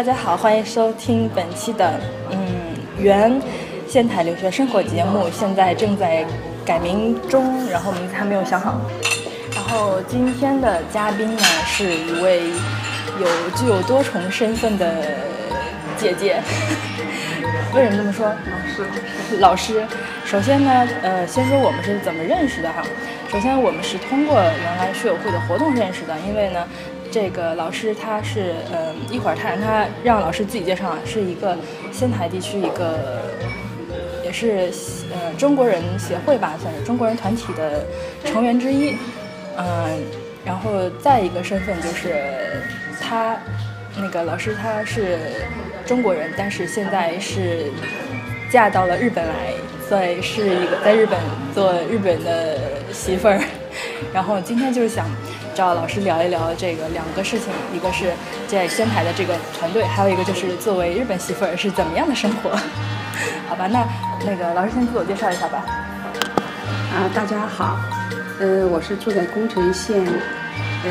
大家好，欢迎收听本期的嗯原仙台留学生活节目，现在正在改名中，然后名字还没有想好。然后今天的嘉宾呢是一位有具有多重身份的姐姐。为什么这么说？老师，老师。首先呢，呃，先说我们是怎么认识的哈。首先我们是通过原来学友会的活动认识的，因为呢。这个老师他是，嗯，一会儿他让他让老师自己介绍，是一个仙台地区一个，也是呃中国人协会吧，算是中国人团体的成员之一，嗯，然后再一个身份就是他那个老师他是中国人，但是现在是嫁到了日本来，所以是一个在日本做日本的媳妇儿，然后今天就是想。找老师聊一聊这个两个事情，一个是在仙台的这个团队，还有一个就是作为日本媳妇儿是怎么样的生活。好吧，那那个老师先自我介绍一下吧。啊，大家好，呃，我是住在宫城县，呃，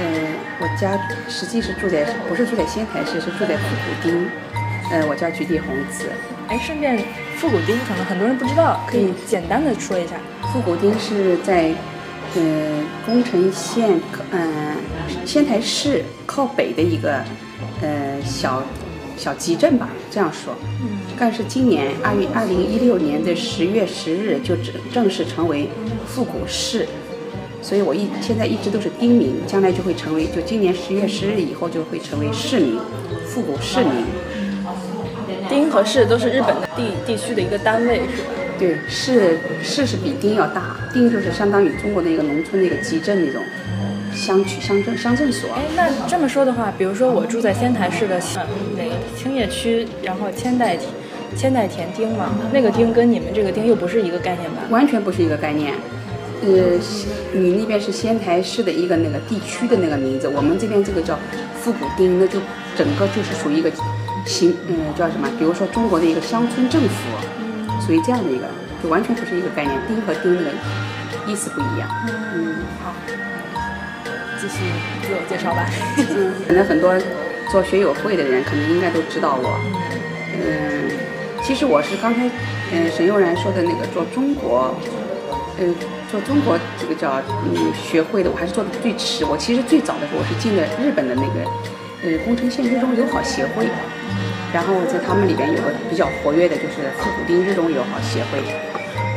我家实际是住在不是住在仙台市，是住在富古町，呃，我叫菊地红子。哎，顺便富古町可能很多人不知道，可以简单的说一下。富古町是在。呃，宫城县，嗯，仙台市靠北的一个，呃，小小集镇吧，这样说。但是今年二月二零一六年的十月十日就正正式成为复古市，所以我一现在一直都是町名，将来就会成为，就今年十月十日以后就会成为市名，复古市名。町和市都是日本的地地区的一个单位，对，市市是比町要大，町就是相当于中国的一个农村的一个集镇那种乡区、乡镇、乡镇所。哎，那这么说的话，比如说我住在仙台市的哪个青叶区，然后千代田千代田町嘛，那个町跟你们这个町又不是一个概念吧？完全不是一个概念。呃，你那边是仙台市的一个那个地区的那个名字，我们这边这个叫复古町，那就整个就是属于一个行，嗯，叫什么？比如说中国的一个乡村政府。属于这样的一个，就完全不是一个概念，丁和丁的意思不一样。嗯，好，继续自我介绍吧。嗯，可能很多做学友会的人，可能应该都知道我。嗯，其实我是刚才，嗯，沈悠然说的那个做中国，嗯，做中国这个叫嗯学会的，我还是做的最迟。我其实最早的时候，我是进的日本的那个，呃，工程县日中友好协会。然后在他们里边有个比较活跃的，就是复古丁日中友好协会，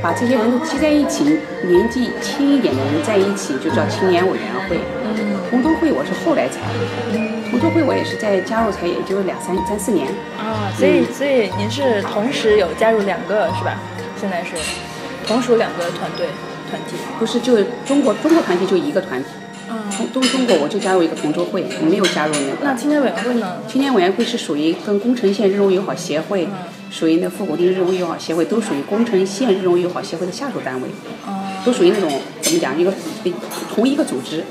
把这些人都集在一起，年纪轻一点的人在一起，就叫青年委员会。嗯，同州会我是后来才，同州会我也是在加入才也就两三三四年。啊，所以所以您是同时有加入两个是吧？现在是同属两个团队团体？不是，就中国中国团体就一个团体。从东中国我就加入一个同舟会，我没有加入那个。那青年委员会呢？青年委员会是属于跟宫城县日中友好协会，属于那富古町日中友好协会，都属于宫城县日中友好协会的下属单位，都属于那种怎么讲一个同一个组织。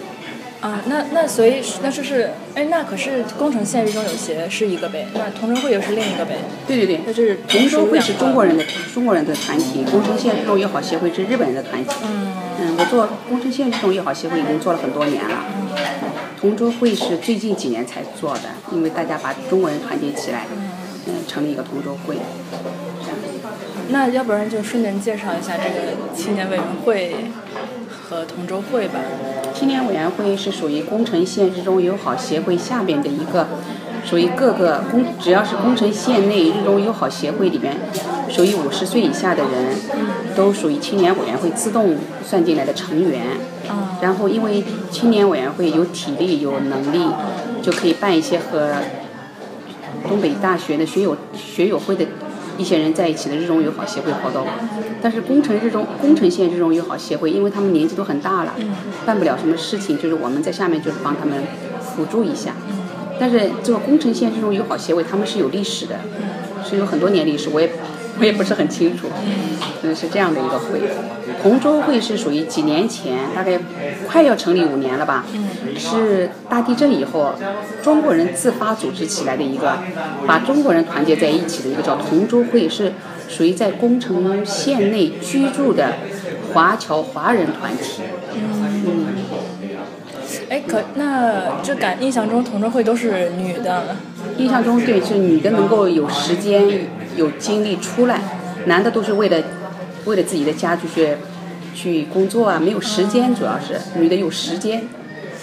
啊，那那所以那就是，哎，那可是工程现实中有些是一个呗，那同城会又是另一个呗。对对对，那就是同州会是中国人的中国人的团体，工程现实中友好协会是日本人的团体。嗯。嗯，我做工程现实中友好协会已经做了很多年了。嗯。同舟会是最近几年才做的，因为大家把中国人团结起来，嗯，成立一个同舟会。这样。那要不然就顺便介绍一下这个青年委员会。和同舟会吧，青年委员会是属于宫城县日中友好协会下边的一个，属于各个宫，只要是宫城县内日中友好协会里面，属于五十岁以下的人，都属于青年委员会自动算进来的成员。然后因为青年委员会有体力有能力，就可以办一些和东北大学的学友学友会的。一些人在一起的日中友好协会活动，但是工程日中工程县日中友好协会，因为他们年纪都很大了，办不了什么事情，就是我们在下面就是帮他们辅助一下。但是这个工程县日中友好协会他们是有历史的，是有很多年历史，我也。我也不是很清楚，嗯，是这样的一个会。同州会是属于几年前，大概快要成立五年了吧？是大地震以后，中国人自发组织起来的一个，把中国人团结在一起的一个叫同州会，是属于在宫城县内居住的华侨华人团体。嗯。哎，可那就感印象中同州会都是女的。印象中对，是女的能够有时间、有精力出来，男的都是为了为了自己的家就是去工作啊，没有时间，主要是女的有时间，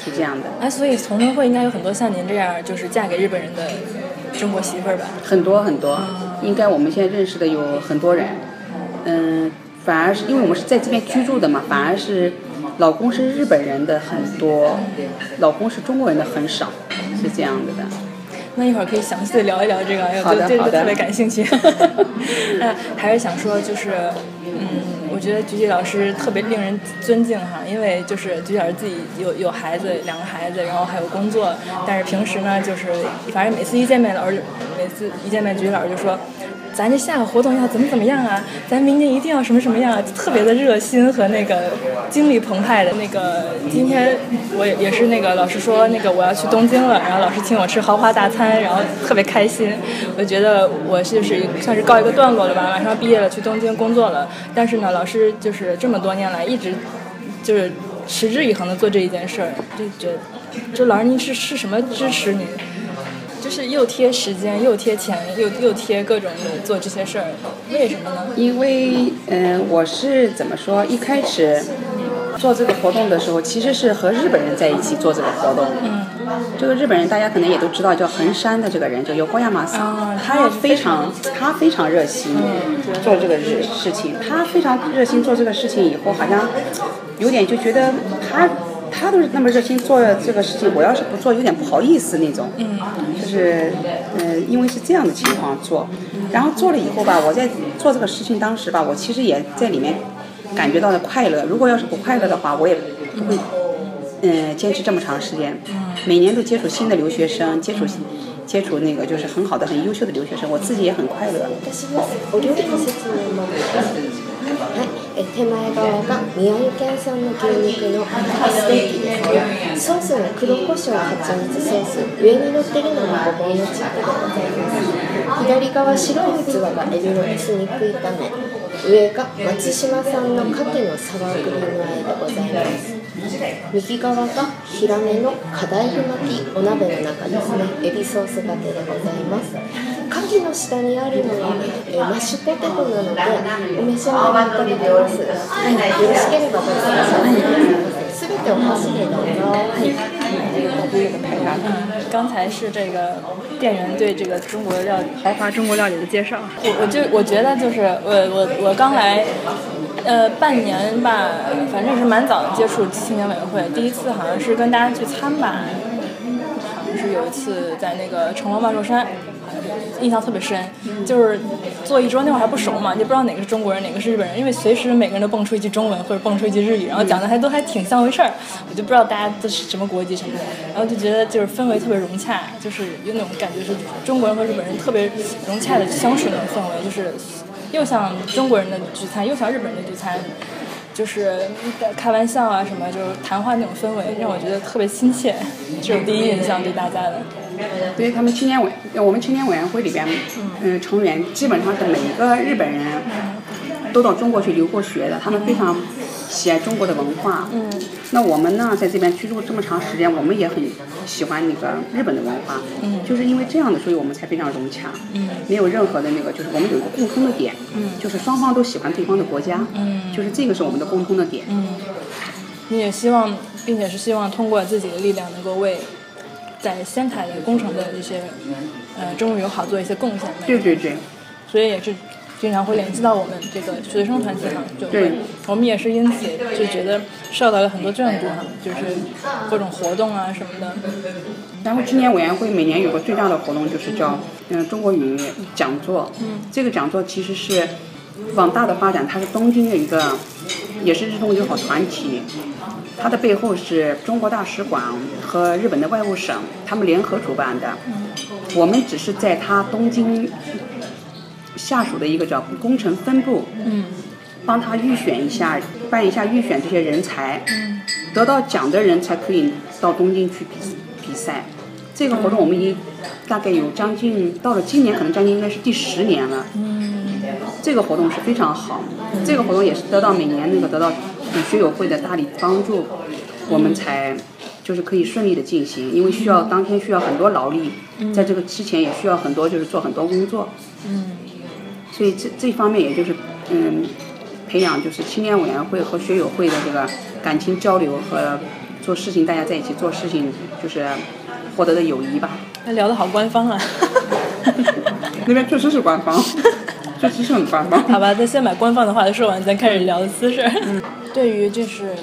是这样的。哎，所以同城会应该有很多像您这样就是嫁给日本人的中国媳妇儿吧？很多很多，应该我们现在认识的有很多人，嗯，反而是因为我们是在这边居住的嘛，反而是老公是日本人的很多，老公是中国人的很少，是这样子的。那一会儿可以详细的聊一聊这个，好的好的对对特别感兴趣。那还是想说，就是嗯，我觉得菊菊老师特别令人尊敬哈，因为就是菊菊老师自己有有孩子，两个孩子，然后还有工作，但是平时呢，就是反正每次一见面，老师每次一见面，菊菊老师就说。咱这下个活动要怎么怎么样啊？咱明年一定要什么什么样啊？特别的热心和那个精力澎湃的那个。今天我也是那个老师说那个我要去东京了，然后老师请我吃豪华大餐，然后特别开心。我觉得我就是算是告一个段落了吧，马上毕业了，去东京工作了。但是呢，老师就是这么多年来一直就是持之以恒的做这一件事儿，就觉得，就老师您是是什么支持您？就是又贴时间，又贴钱，又又贴各种的做这些事儿，为什么呢？因为嗯、我是怎么说？一开始做这个活动的时候，其实是和日本人在一起做这个活动。嗯。这个日本人大家可能也都知道，叫横山的这个人叫横山马桑，啊他也非常他非常热心做这个事事情，他非常热心做这个事情以后，好像有点就觉得他他都是那么热心做这个事情，我要是不做，有点不好意思那种。嗯。就是嗯、呃因为是这样的情况做，然后做了以后吧，我在做这个事情当时吧，我其实也在里面感觉到了快乐。如果要是不快乐的话，我也不会嗯、坚持这么长时间。每年都接触新的留学生，接触接触那个就是很好的、很优秀的留学生，我自己也很快乐。え手前側が宮城県産の牛肉のステーキです。ねソースに黒胡椒蜂蜜ソース上に乗ってるのがごぼうのチップでございます。左側白い器がエビのエス肉炒め上が松島産の牡蠣のサワークリーム和えでございます。右側がヒラメのカダイフ巻きお鍋の中ですね。エビソースがけでございます。牡蠣の下にあるのは、えーマッシュポテトなのでお召し上がりいただけます、はい、よろしければご注文させてくださいすべてお箸でどうぞ、はい嗯，刚才是这个店员对这个中国料豪华中国料理的介绍。我我就我觉得就是我我我刚来，呃，半年吧，反正是蛮早的接触青年委员会。第一次好像是跟大家聚餐吧，好像是有一次在那个成龙万寿山。 印象特别深，就是坐一桌那会儿还不熟嘛，就不知道哪个是中国人，哪个是日本人，因为随时每个人都蹦出一句中文或者蹦出一句日语，然后讲的还都还挺像回事儿，我就不知道大家都是什么国籍什么的，然后就觉得就是氛围特别融洽，就是有那种感觉是中国人和日本人特别融洽的相处那种氛围，就是又像中国人的聚餐，又像日本人的聚餐。就是开玩笑啊，什么就是谈话那种氛围，让我觉得特别亲切，这种第一印象对大家的。对他们青年委，我们青年委员会里边，嗯、成员基本上是每一个日本人都到中国去留过学的，他们非常喜爱中国的文化。嗯。那我们呢，在这边居住这么长时间，我们也很喜欢那个日本的文化。嗯就是因为这样的，所以我们才非常融洽。嗯。没有任何的那个，就是我们有一个共通的点。嗯就是双方都喜欢对方的国家。嗯就是这个是我们的共通的点。嗯，你也希望，并且是希望通过自己的力量，能够为在仙台的工程的一些呃中日友好做一些贡献。对对对。所以也是经常会联系到我们这个学生团体哈，就我们也是因此就觉得受到了很多眷顾哈，就是各种活动啊什么的。然后青年委员会每年有个最大的活动，就是叫嗯中国语讲座。嗯这个讲座其实是往大的发展，它是东京的一个，也是日中友好团体。它的背后是中国大使馆和日本的外务省，他们联合主办的。我们只是在它东京下属的一个叫工程分部，嗯帮他预选一下，办一下预选这些人才。嗯得到奖的人才可以到东京去比比赛。这个活动我们已经大概有将近到了今年，可能将近应该是第十年了。嗯这个活动是非常好，这个活动也是得到每年那个得到嗯学友会的大力帮助，我们才就是可以顺利的进行，因为需要当天需要很多劳力，在这个之前也需要很多就是做很多工作，嗯所以这这方面也就是嗯培养就是青年委员会和学友会的这个感情交流和做事情大家在一起做事情就是获得的友谊吧。那聊的好官方啊。那边确实是官方，确实是很官方。好吧，咱先把官方的话说完，咱开始聊私事。嗯，对于就是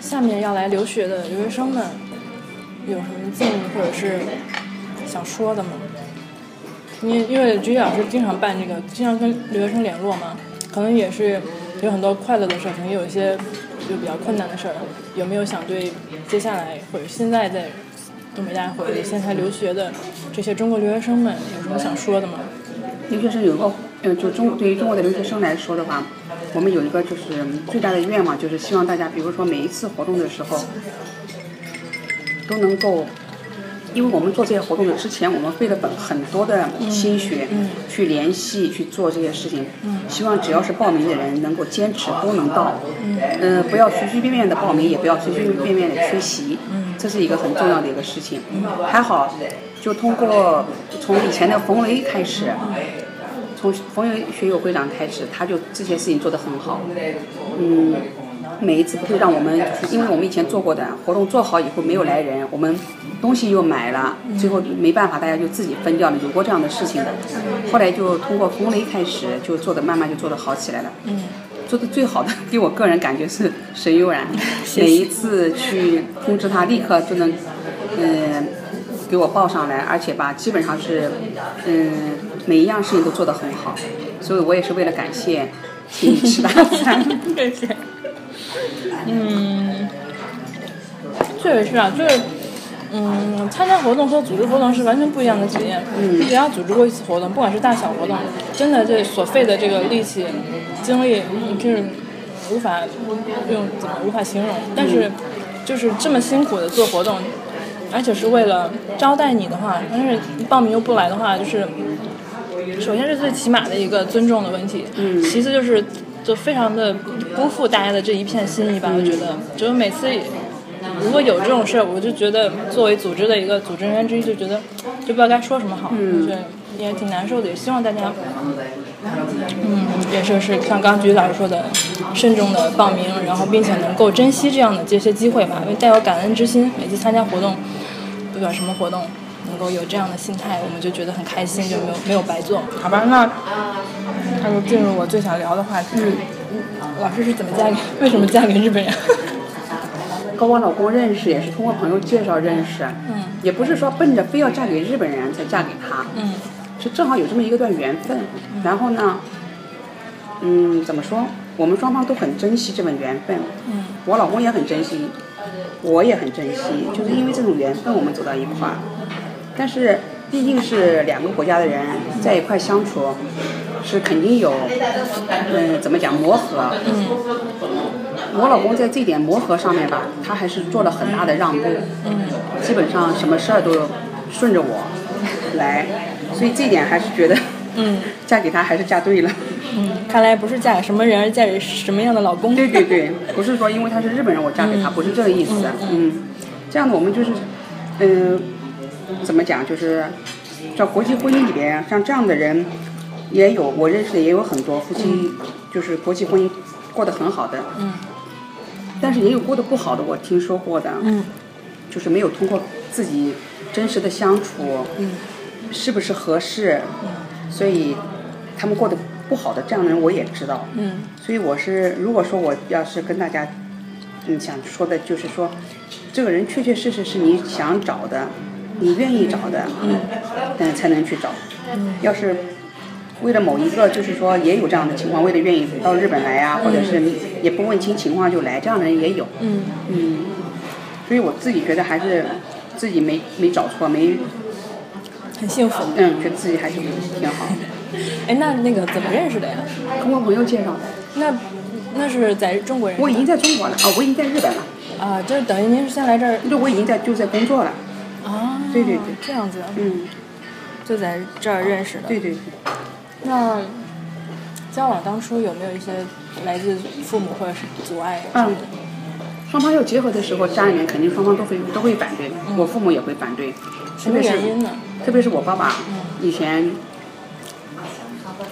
下面要来留学的留学生们，有什么建议或者是想说的吗？因因为菊老师经常办这个，经常跟留学生联络嘛，可能也是有很多快乐的事儿，可能也有一些就比较困难的事儿。有没有想对接下来或者现在在东北大学或者现在留学的这些中国留学生们有什么想说的吗？留学生有个，呃，就中对于中国的留学生来说的话，我们有一个就是最大的愿望，就是希望大家，比如说每一次活动的时候，都能够，因为我们做这些活动的之前，我们费了本很多的心血，去联系去做这些事情，希望只要是报名的人能够坚持都能到，嗯、不要随随便便的报名，也不要随随便便的缺席，这是一个很重要的一个事情。还好，就通过从以前的冯雷开始。从冯雷学友会长开始，他就这些事情做得很好，嗯，每一次不会让我们，就是因为我们以前做过的活动做好以后没有来人，我们东西又买了，最后没办法，大家就自己分掉了，有过这样的事情的。后来就通过红雷开始，就做的慢慢就做的好起来了。嗯，做的最好的，给我个人感觉是沈悠然，每一次去通知他，立刻就能，嗯、给我报上来，而且吧，基本上是，嗯，每一样事情都做得很好，所以我也是为了感谢，请你吃大餐。感谢。嗯，确实是啊，就是，嗯，参加活动和组织活动是完全不一样的体验。嗯，只要组织过一次活动，不管是大小活动，真的这所费的这个力气、精力，就是无法用怎么无法形容。但是，就是这么辛苦的做活动，而且是为了招待你的话，但是报名又不来的话，就是首先是最起码的一个尊重的问题，嗯其次就是就非常的辜负大家的这一片心意吧。我觉得，就是每次如果有这种事儿，我就觉得作为组织的一个组织人员之一，就觉得就不知道该说什么好，嗯对，也挺难受的。也希望大家，嗯，也是是像刚刚菊老师说的，慎重的报名，然后并且能够珍惜这样的这些机会吧，因为带有感恩之心，每次参加活动，不管什么活动。能够有这样的心态，我们就觉得很开心，就没有没有白做。好吧，那那就进入我最想聊的话题。嗯，老师是怎么嫁给？为什么嫁给日本人？跟我老公认识也是通过朋友介绍认识，嗯也不是说奔着非要嫁给日本人才嫁给他，嗯是正好有这么一个段缘分。然后呢，嗯，怎么说？我们双方都很珍惜这份缘分，嗯我老公也很珍惜，我也很珍惜，就是因为这种缘分我们走到一块儿。但是毕竟是两个国家的人在一块相处，是肯定有，嗯，怎么讲磨合。嗯我老公在这点磨合上面吧，他还是做了很大的让步，嗯基本上什么事儿都顺着我 来，所以这点还是觉得嗯 嫁给他还是嫁对了。嗯，看来不是嫁给什么人，而嫁给什么样的老公。对对对，不是说因为他是日本人我嫁给他，不是这个意思。嗯，这样的我们就是，嗯、怎么讲，就是在国际婚姻里边，像这样的人也有，我认识的也有很多夫妻，就是国际婚姻过得很好的。嗯。但是也有过得不好的，我听说过的，嗯。就是没有通过自己真实的相处，嗯。是不是合适，所以他们过得不好的这样的人我也知道。嗯。所以我是，如果说我要是跟大家，嗯，想说的就是说，这个人确确实实是你想找的，你愿意找的，嗯，才能去找。要是为了某一个，就是说也有这样的情况，为了愿意到日本来呀、或者是也不问清情况就来，这样的人也有。嗯嗯，所以我自己觉得还是自己没没找错，没很幸福。嗯，觉得自己还是挺好。哎，那那个怎么认识的呀？通过朋友介绍的，那那是在中国人。我已经在中国了啊，我已经在日本了，啊，就是等于您是先来这儿就我已经在就在工作了。啊？对对对这样子，嗯，就在这儿认识的。对对对。那交往当初有没有一些来自父母或者是阻碍之类的？双方要结合的时候，家里面肯定双方都会都会反对，我父母也会反对，特别是？特别是我爸爸，以前，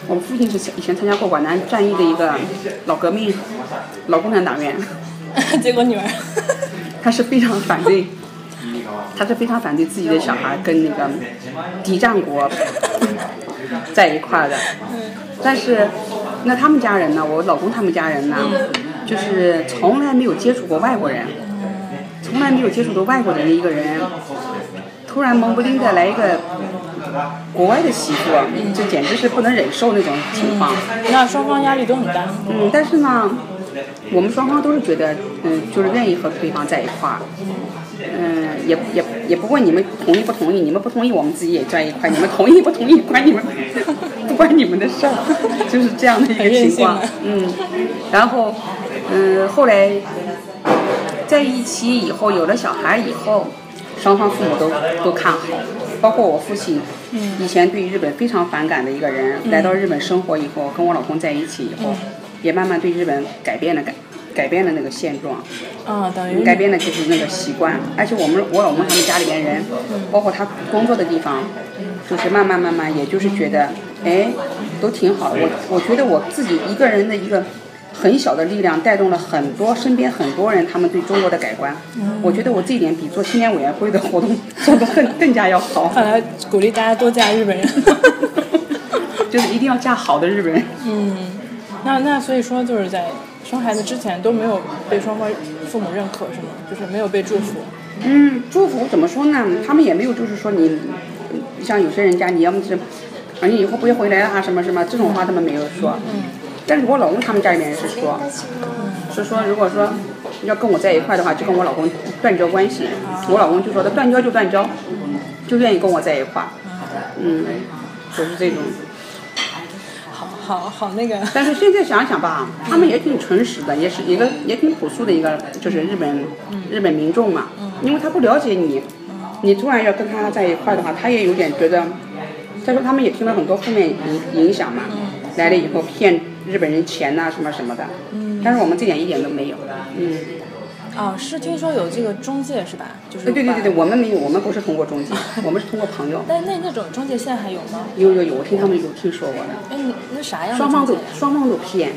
我父亲是以前参加过皖南战役的一个老革命，老共产党员，结果女儿，他是非常反对，他是非常反对自己的小孩跟那个敌战国 在一块儿的，但是那他们家人呢，我老公他们家人呢，就是从来没有接触过外国人，从来没有接触过外国人的一个人，突然蒙不丁的来一个国外的媳妇，这简直是不能忍受那种情况。那双方压力都很大。嗯，但是呢，我们双方都是觉得，嗯，就是愿意和对方在一块儿。嗯，也也也不问你们同意不同意，你们不同意我们自己也在一块儿，你们同意不同意关你们不 关你们的事儿，就是这样的一个情况。嗯，然后嗯后来在一起以后有了小孩以后，双方父母都都看好，包括我父亲，以前对日本非常反感的一个人，来到日本生活以后，跟我老公在一起以后，也慢慢对日本改变了改改变了那个现状。啊，等于改变的就是那个习惯，而且我们我老公他们家里边人，包括他工作的地方，就是慢慢慢慢，也就是觉得，哎，都挺好。我我觉得我自己一个人的一个很小的力量，带动了很多身边很多人他们对中国的改观。我觉得我这一点比做青年委员会的活动 做得更更加要好。看来鼓励大家多嫁日本人。就是一定要嫁好的日本人。嗯，那那所以说就是在生孩子之前都没有被双方父母认可是吗？就是没有被祝福。嗯，祝福怎么说呢？他们也没有，就是说你，像有些人家，你要么是，啊，你以后不会回来啊，什么什么，这种话他们没有说。嗯。但是我老公他们家里面是说，是说如果说要跟我在一块的话，就跟我老公断交关系。我老公就说他断交就断交，就愿意跟我在一块。嗯，就是这种。好好，那个。但是现在想想吧，他们也挺诚实的，也是一个也挺朴素的一个，就是日本日本民众嘛。因为他不了解你，你突然要跟他在一块的话，他也有点觉得。再说他们也听了很多负面影影响嘛，来了以后骗日本人钱呐、什么什么的。但是我们这点一点都没有。嗯。哦，是听说有这个中介是吧？就是。对对对对，我们没有，我们不是通过中介，我们是通过朋友。但那那种中介现在还有吗？有有有，我听他们有听说过的。哎，那啥样？双方都双方都骗，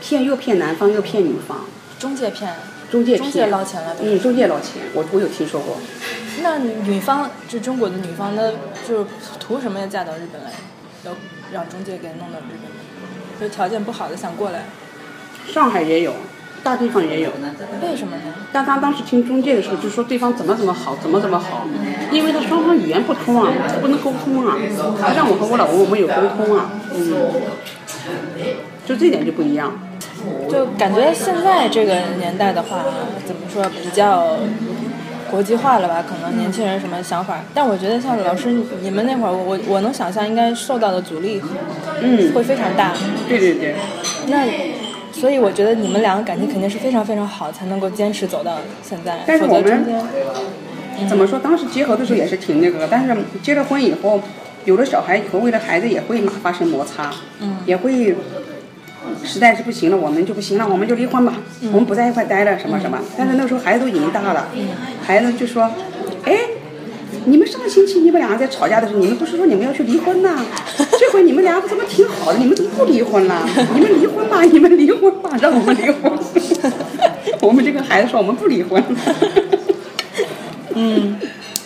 骗又骗男方又骗女方。中介骗。中介骗。中介捞钱了。嗯，中介捞钱，我我有听说过。那女方就中国的女方，那就图什么要嫁到日本来？要让中介给弄到日本来？就条件不好的想过来。上海也有，大地方也有。为什么呢？但他当时听中介的时候，就说对方怎么怎么好，怎么怎么好，因为他双方语言不通啊，不能沟通啊。像我和我老公，我们有沟通啊，嗯，就这点就不一样。就感觉现在这个年代的话，怎么说比较国际化了吧？可能年轻人什么想法？但我觉得像老师你们那会儿，我我能想象应该受到的阻力，嗯，会非常大。对对对。那所以我觉得你们两个感情肯定是非常非常好，才能够坚持走到现在。但是我们怎么说？当时结合的时候也是挺那个，但是结了婚以后，有了小孩以后，为了孩子也会发生摩擦，嗯，也会。实在是不行了，我们就不行了，我们就离婚吧，我们不在一块待了，什么什么。但是那时候孩子都已经大了，孩子就说：“哎，你们上个星期你们两个在吵架的时候，你们不是说你们要去离婚呐？这回你们两个怎么挺好的？你们怎么不离婚了？你们离婚吧，你们离婚吧，让我们离婚。我们就跟孩子说，我们不离婚。嗯，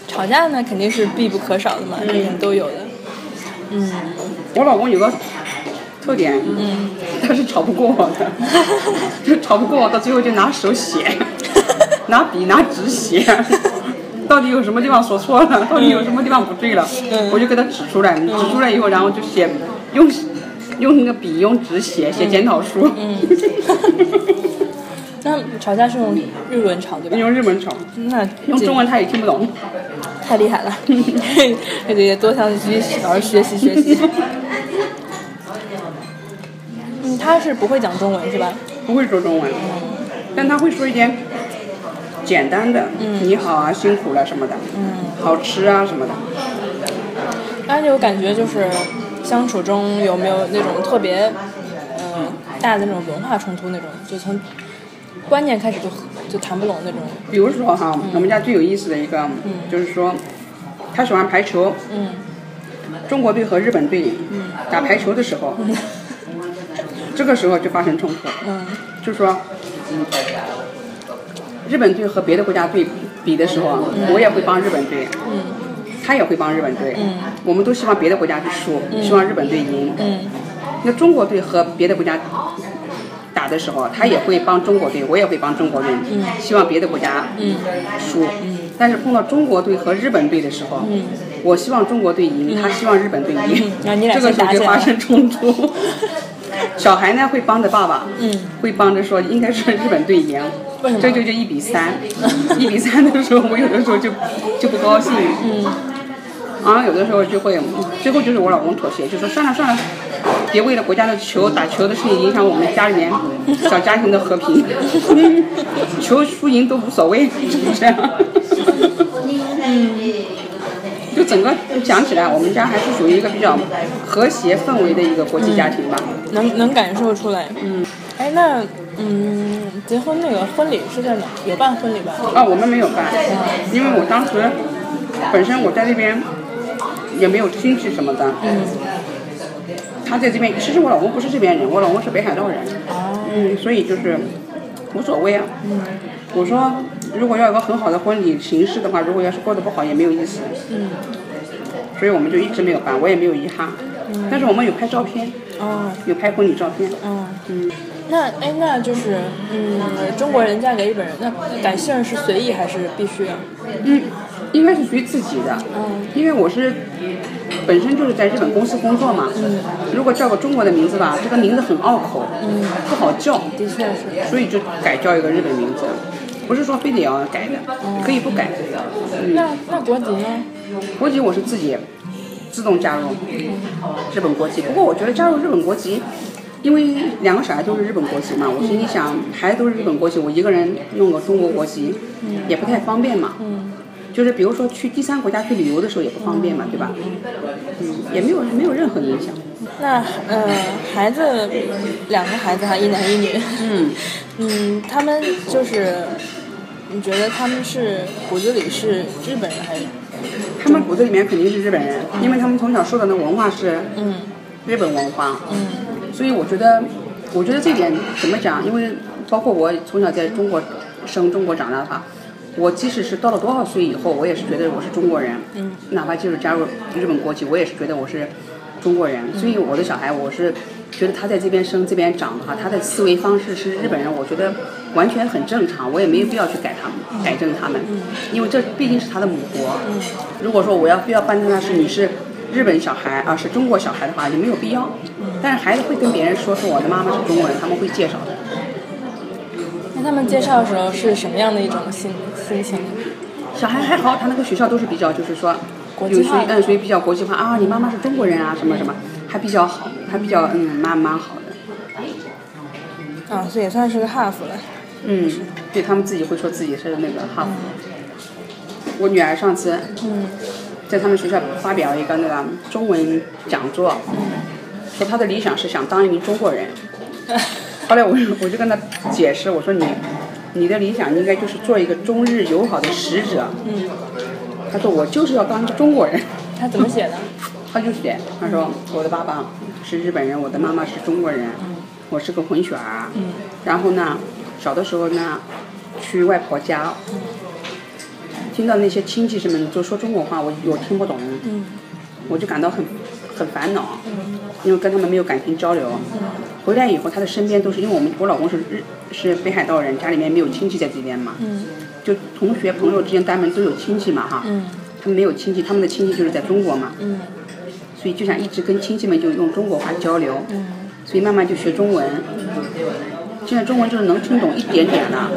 吵架呢肯定是必不可少的嘛，这人都有的。嗯，我老公有个。特点，嗯，他是吵不过我的，就吵不过我，到最后就拿手写，拿笔拿纸写，到底有什么地方说错了，到底有什么地方不对了，我就给他指出来，指出来以后，然后就写，用用那个笔用纸写写检讨书。嗯，那吵架是用日文吵对吧？用日文吵。那用中文他也听不懂。太厉害了，那 得多向自己好好学习学习。嗯，他是不会讲中文是吧？不会说中文，但他会说一点简单的，嗯。你好啊，辛苦了什么的，嗯。好吃啊什么的。而且我感觉就是相处中有没有那种特别嗯大的那种文化冲突那种，就从观念开始就就谈不拢那种。比如说哈，我们家最有意思的一个，就是说，他喜欢排球，嗯。中国队和日本队打排球的时候，这个时候就发生冲突，嗯。就是说，日本队和别的国家队比的时候，我也会帮日本队，他也会帮日本队，我们都希望别的国家去输，希望日本队赢。嗯。那中国队和别的国家打的时候，他也会帮中国队，我也会帮中国队，希望别的国家输。但是碰到中国队和日本队的时候，我希望中国队赢，他希望日本队赢，这个时候就发生冲突。小孩呢会帮着爸爸，嗯。会帮着说应该是日本队赢为什么，这就就一比三，一比三的时候，我有的时候就就不高兴，嗯。然后有的时候就会，最后就是我老公妥协，就说算了算了，别为了国家的球打球的事情影响我们家里面小家庭的和平，球输赢都无所谓，就是这样。就整个讲起来，我们家还是属于一个比较和谐氛围的一个国际家庭吧。能能感受出来。嗯，哎，那嗯，结婚那个婚礼是在哪？有办婚礼吧？啊，我们没有办，因为我当时本身我在那边也没有亲戚什么的。嗯他在这边，其实我老公不是这边人，我老公是北海道人。哦嗯，所以就是无所谓啊。我说，如果要有个很好的婚礼形式的话，如果要是过得不好也没有意思。嗯所以我们就一直没有办，我也没有遗憾。但是我们有拍照片，哦有拍婚礼照片。嗯。嗯，那哎，那就是嗯，中国人嫁给日本人，那改姓是随意还是必须啊？嗯，应该是属于自己的。嗯因为我是本身就是在日本公司工作嘛。嗯如果叫个中国的名字吧，这个名字很拗口，嗯，不好叫，的确是。所以就改叫一个日本名字。不是说非得要改的，可以不改。嗯，那那国籍呢？国籍我是自己自动加入日本国籍。不过我觉得加入日本国籍，因为两个小孩都是日本国籍嘛，我心里想孩子都是日本国籍，我一个人弄个中国国籍也不太方便嘛。嗯就是比如说去第三国家去旅游的时候也不方便嘛，对吧？嗯，也没有没有任何影响。那呃，孩子两个孩子哈，一男一女。嗯，嗯，他们就是，你觉得他们是骨子里是日本人还是？他们骨子里面肯定是日本人，因为他们从小受的那文化是嗯日本文化。嗯所以我觉得，我觉得这点怎么讲？因为包括我从小在中国生、中国长大的话，我即使是到了多少岁以后，我也是觉得我是中国人。嗯。哪怕就是加入日本国籍，我也是觉得我是中国人。所以我的小孩，我是觉得他在这边生、这边长的话，他的思维方式是日本人，我觉得完全很正常。我也没有必要去改他们、改正他们，因为这毕竟是他的母国。如果说我要非要搬他是你是日本小孩啊，是中国小孩的话，也没有必要。但是孩子会跟别人说说我的妈妈是中国人，他们会介绍的。那他们介绍的时候是什么样的一种心心情？小孩还好，他那个学校都是比较就是说有属于国际化嗯属于比较国际化啊，你妈妈是中国人啊什么什么，还比较好，还比较嗯蛮蛮好的。啊，这也算是个 half 了。嗯，对他们自己会说自己是那个哈。我女儿上次嗯在他们学校发表一个那个中文讲座，说他的理想是想当一名中国人。后来我我就跟他解释，我说你你的理想应该就是做一个中日友好的使者。嗯，他说我就是要当一个中国人。他怎么写的？他就写，他说我的爸爸是日本人，我的妈妈是中国人，我是个混血儿。嗯然后呢，小的时候呢，去外婆家，听到那些亲戚什么就说中国话，我我听不懂，嗯。我就感到很很烦恼，因为跟他们没有感情交流。回来以后，他的身边都是因为我们我老公是日是北海道人，家里面没有亲戚在这边嘛，嗯。就同学朋友之间单门都有亲戚嘛哈，嗯。他们没有亲戚，他们的亲戚就是在中国嘛，嗯。所以就想一直跟亲戚们就用中国话交流，嗯。所以慢慢就学中文。现在中文就是能听懂一点点了，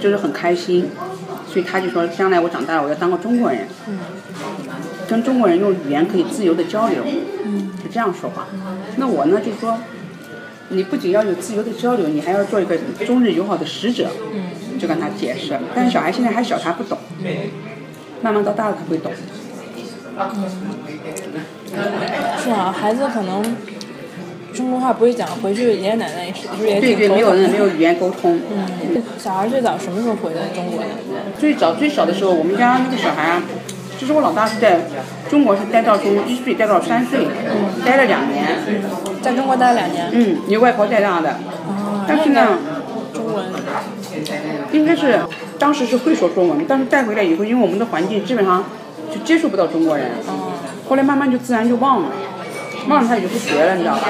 就是很开心。所以他就说，将来我长大了，我要当个中国人，跟中国人用语言可以自由的交流，是这样说话。那我呢，就说，你不仅要有自由的交流，你还要做一个中日友好的使者，就跟他解释。但是小孩现在还小，他不懂，慢慢到大了他会懂。是啊，孩子可能中国话不会讲，回去爷爷奶奶也是不是也对对，没有人没有语言沟通。嗯，小孩最早什么时候回的中国的？最早最小的时候，我们家那个小孩啊，就是我老大是在中国是待到从一岁待到三岁，待了两年。在中国待了两年。嗯，你外婆带大的。啊但是呢，中文应该是当时是会说中文，但是带回来以后，因为我们的环境基本上就接触不到中国人，后来慢慢就自然就忘了，忘了他也就不学了，你知道吧？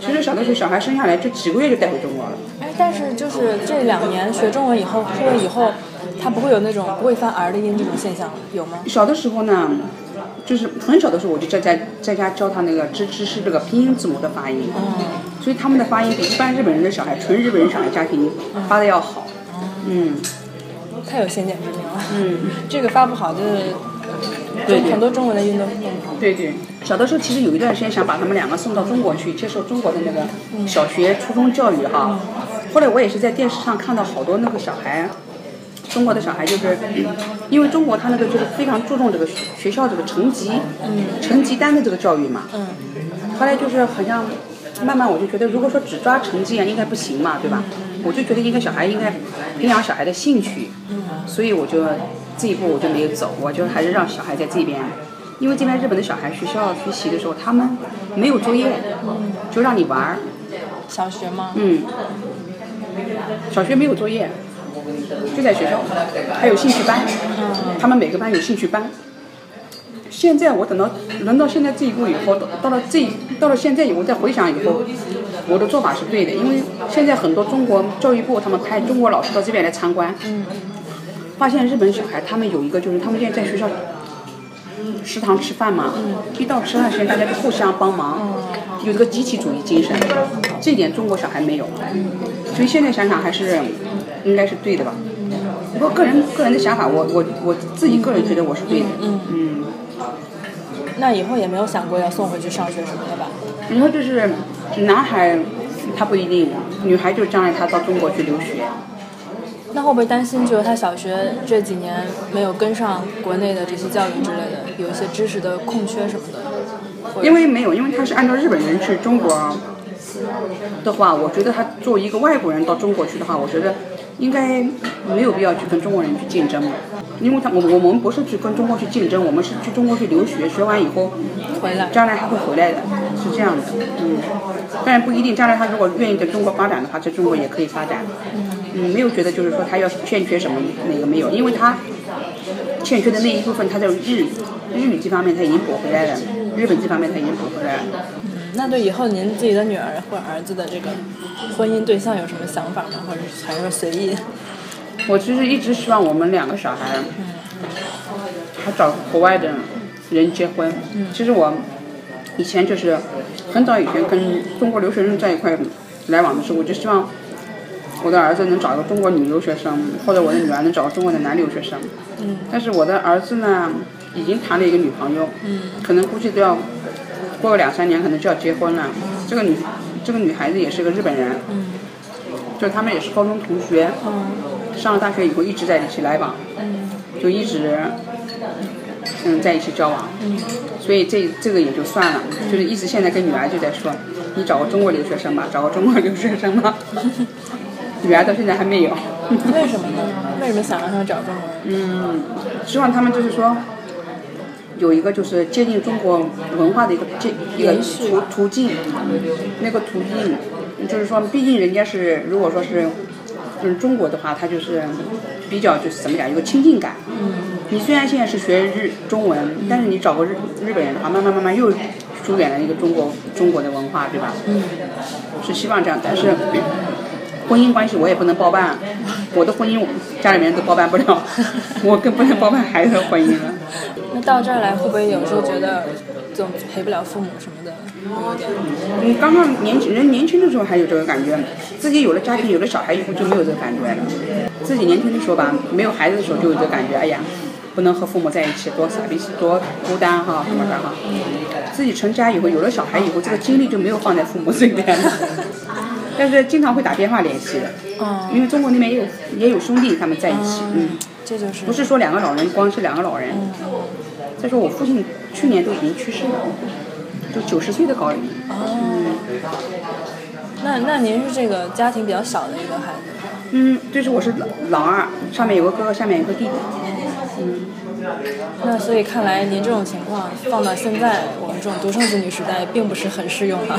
其实小的时候小孩生下来就几个月就带回中国了。哎，但是就是这两年学中文以后，会了以后他不会有那种不会发 r 的音这种现象了？有吗？小的时候呢，就是很小的时候我就在在在家教他那个知知是这个拼音字母的发音，嗯所以他们的发音比一般日本人的小孩，纯日本人小孩家庭发的要好。嗯太有先见之明了。嗯，这个发不好就是，对很多中文的音都弄不好。对对。小的时候其实有一段时间想把他们两个送到中国去接受中国的那个小学、初中教育哈。后来我也是在电视上看到好多那个小孩。中国的小孩就是，因为中国他那个就是非常注重这个学学校这个成绩，成绩单的这个教育嘛。嗯。后来就是好像，慢慢我就觉得，如果说只抓成绩啊，应该不行嘛，对吧？我就觉得应该小孩应该培养小孩的兴趣，所以我就这一步我就没有走，我就还是让小孩在这边，因为这边日本的小孩学校学习的时候，他们没有作业，就让你玩儿，小学吗？嗯，小学没有作业，就在学校，还有兴趣班，他们每个班有兴趣班。现在我等到轮到现在这一步以后，到到了这到了现在以后再回想以后，我的做法是对的，因为现在很多中国教育部他们派中国老师到这边来参观，发现日本小孩他们有一个就是他们现在在学校食堂吃饭嘛，一到吃饭时间大家就互相帮忙，有这个集体主义精神，这一点中国小孩没有，所以现在想想还是应该是对的吧。不过个人个人的想法，我我我自己个人觉得我是对的，嗯。那以后也没有想过要送回去上学什么的吧？以后就是男孩他不一定，女孩就将来他到中国去留学。那会不会担心，就是他小学这几年没有跟上国内的这些教育之类的，有一些知识的空缺什么的？因为没有，因为他是按照日本人去中国的话，我觉得他作为一个外国人到中国去的话，我觉得应该没有必要去跟中国人去竞争，因为他我我们不是去跟中国去竞争，我们是去中国去留学，学完以后回来将来还会回来的，是这样的，嗯，当然不一定，将来他如果愿意在中国发展的话，在中国也可以发展，嗯，没有觉得就是说他要欠缺什么哪个没有，因为他欠缺的那一部分，他在日语日语这方面他已经补回来了，日本这方面他已经补回来了。那对以后您自己的女儿或儿子的这个婚姻对象有什么想法吗？或者是还是随意？我其实一直希望我们两个小孩，他找国外的人结婚。其实我以前就是很早以前跟中国留学生在一块来往的时候，我就希望我的儿子能找个中国女留学生，或者我的女儿能找个中国的男留学生。但是我的儿子呢，已经谈了一个女朋友，可能估计都要过个两三年，可能就要结婚了。这个女这个女孩子也是个日本人，就他们也是高中同学。上了大学以后一直在一起来往，就一直嗯在一起交往，所以这这个也就算了，就是一直现在跟女儿就在说，你找个中国留学生吧，找个中国留学生吧，女儿到现在还没有，为什么呢？为什么想让他找中国人？嗯，希望他们就是说有一个就是接近中国文化的一个接一个途途径，那个途径就是说，毕竟人家是如果说是。就是中国的话，他就是比较就是怎么讲，有个亲近感。你虽然现在是学日中文，但是你找个日日本人的话，慢慢慢慢又疏远了一个中国中国的文化，对吧？是希望这样，但是婚姻关系我也不能包办，我的婚姻家里面都包办不了，我更不能包办孩子的婚姻了。那到这儿来，会不会有时候觉得总陪不了父母什么的，有点？嗯，刚刚年轻人年轻的时候还有这个感觉，自己有了家庭有了小孩以后就没有这个感觉了。自己年轻的时候吧，没有孩子的时候就有这个感觉，哎呀，不能和父母在一起，多傻逼，多孤单哈，什么的哈。自己成家以后有了小孩以后，这个精力就没有放在父母这边了。但是经常会打电话联系的，嗯，因为中国那边也有也有兄弟他们在一起，嗯，这就是。不是说两个老人，光是两个老人。再说我父亲去年都已经去世了，就九十岁的高龄。哦，那那您是这个家庭比较小的一个孩子，嗯，就是我是老老二，上面有个哥哥，下面有个弟弟。嗯，那所以看来您这种情况放到现在我们这种独生子女时代，并不是很适用啊。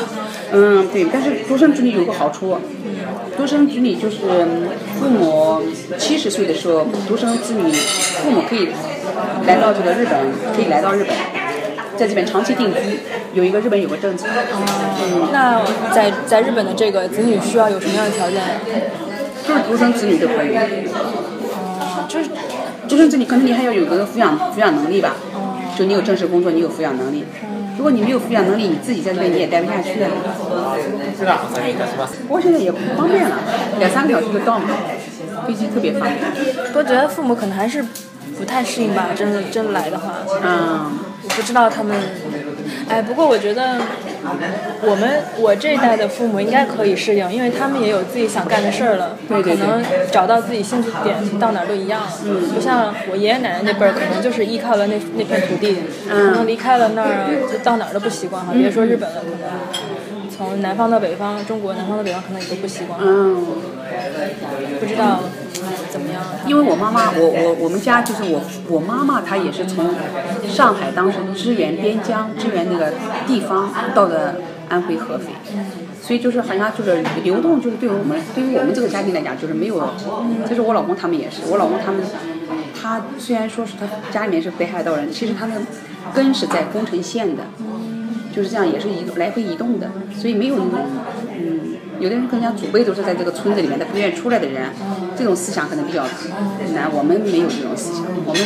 嗯，对，但是独生子女有个好处，独生子女就是父母七十岁的时候，独生子女父母可以来到这个日本，可以来到日本，在这边长期定居。有一个日本有个政策，嗯，那在在日本的这个子女需要有什么样的条件？就是独生子女就可以。哦，就是独生子女可能你还要有个抚养抚养能力吧，就你有正式工作，你有抚养能力。如果你没有抚养能力，你自己在这边你也待不下去的。不过现在也方便了，两三个小时就到嘛，飞机特别方便。不过觉得父母可能还是不太适应吧，真的真来的话。嗯，我不知道他们，哎，不过我觉得我们我这一代的父母应该可以适应，因为他们也有自己想干的事儿了，对对对可能找到自己兴趣点，到哪儿都一样。嗯，不像我爷爷奶奶那辈儿，可能就是依靠了那那片土地，可能离开了那儿，就到哪儿都不习惯哈。别说日本了，可能从南方到北方，中国南方到北方，可能也都不习惯。嗯。不知道怎么样。因为我妈妈，我我我们家就是我我妈妈，她也是从上海当时支援边疆、支援那个地方到的安徽合肥，所以就是好像就是流动，就是对于我们对于我们这个家庭来讲，就是没有。其实我老公他们也是，我老公他们，他虽然说是他家里面是北海道人，其实他的根是在宫城县的，就是这样也是移动来回移动的，所以没有那种嗯。有的人可能讲祖辈都是在这个村子里面他不愿意出来的人，这种思想可能比较难。我们没有这种思想，我们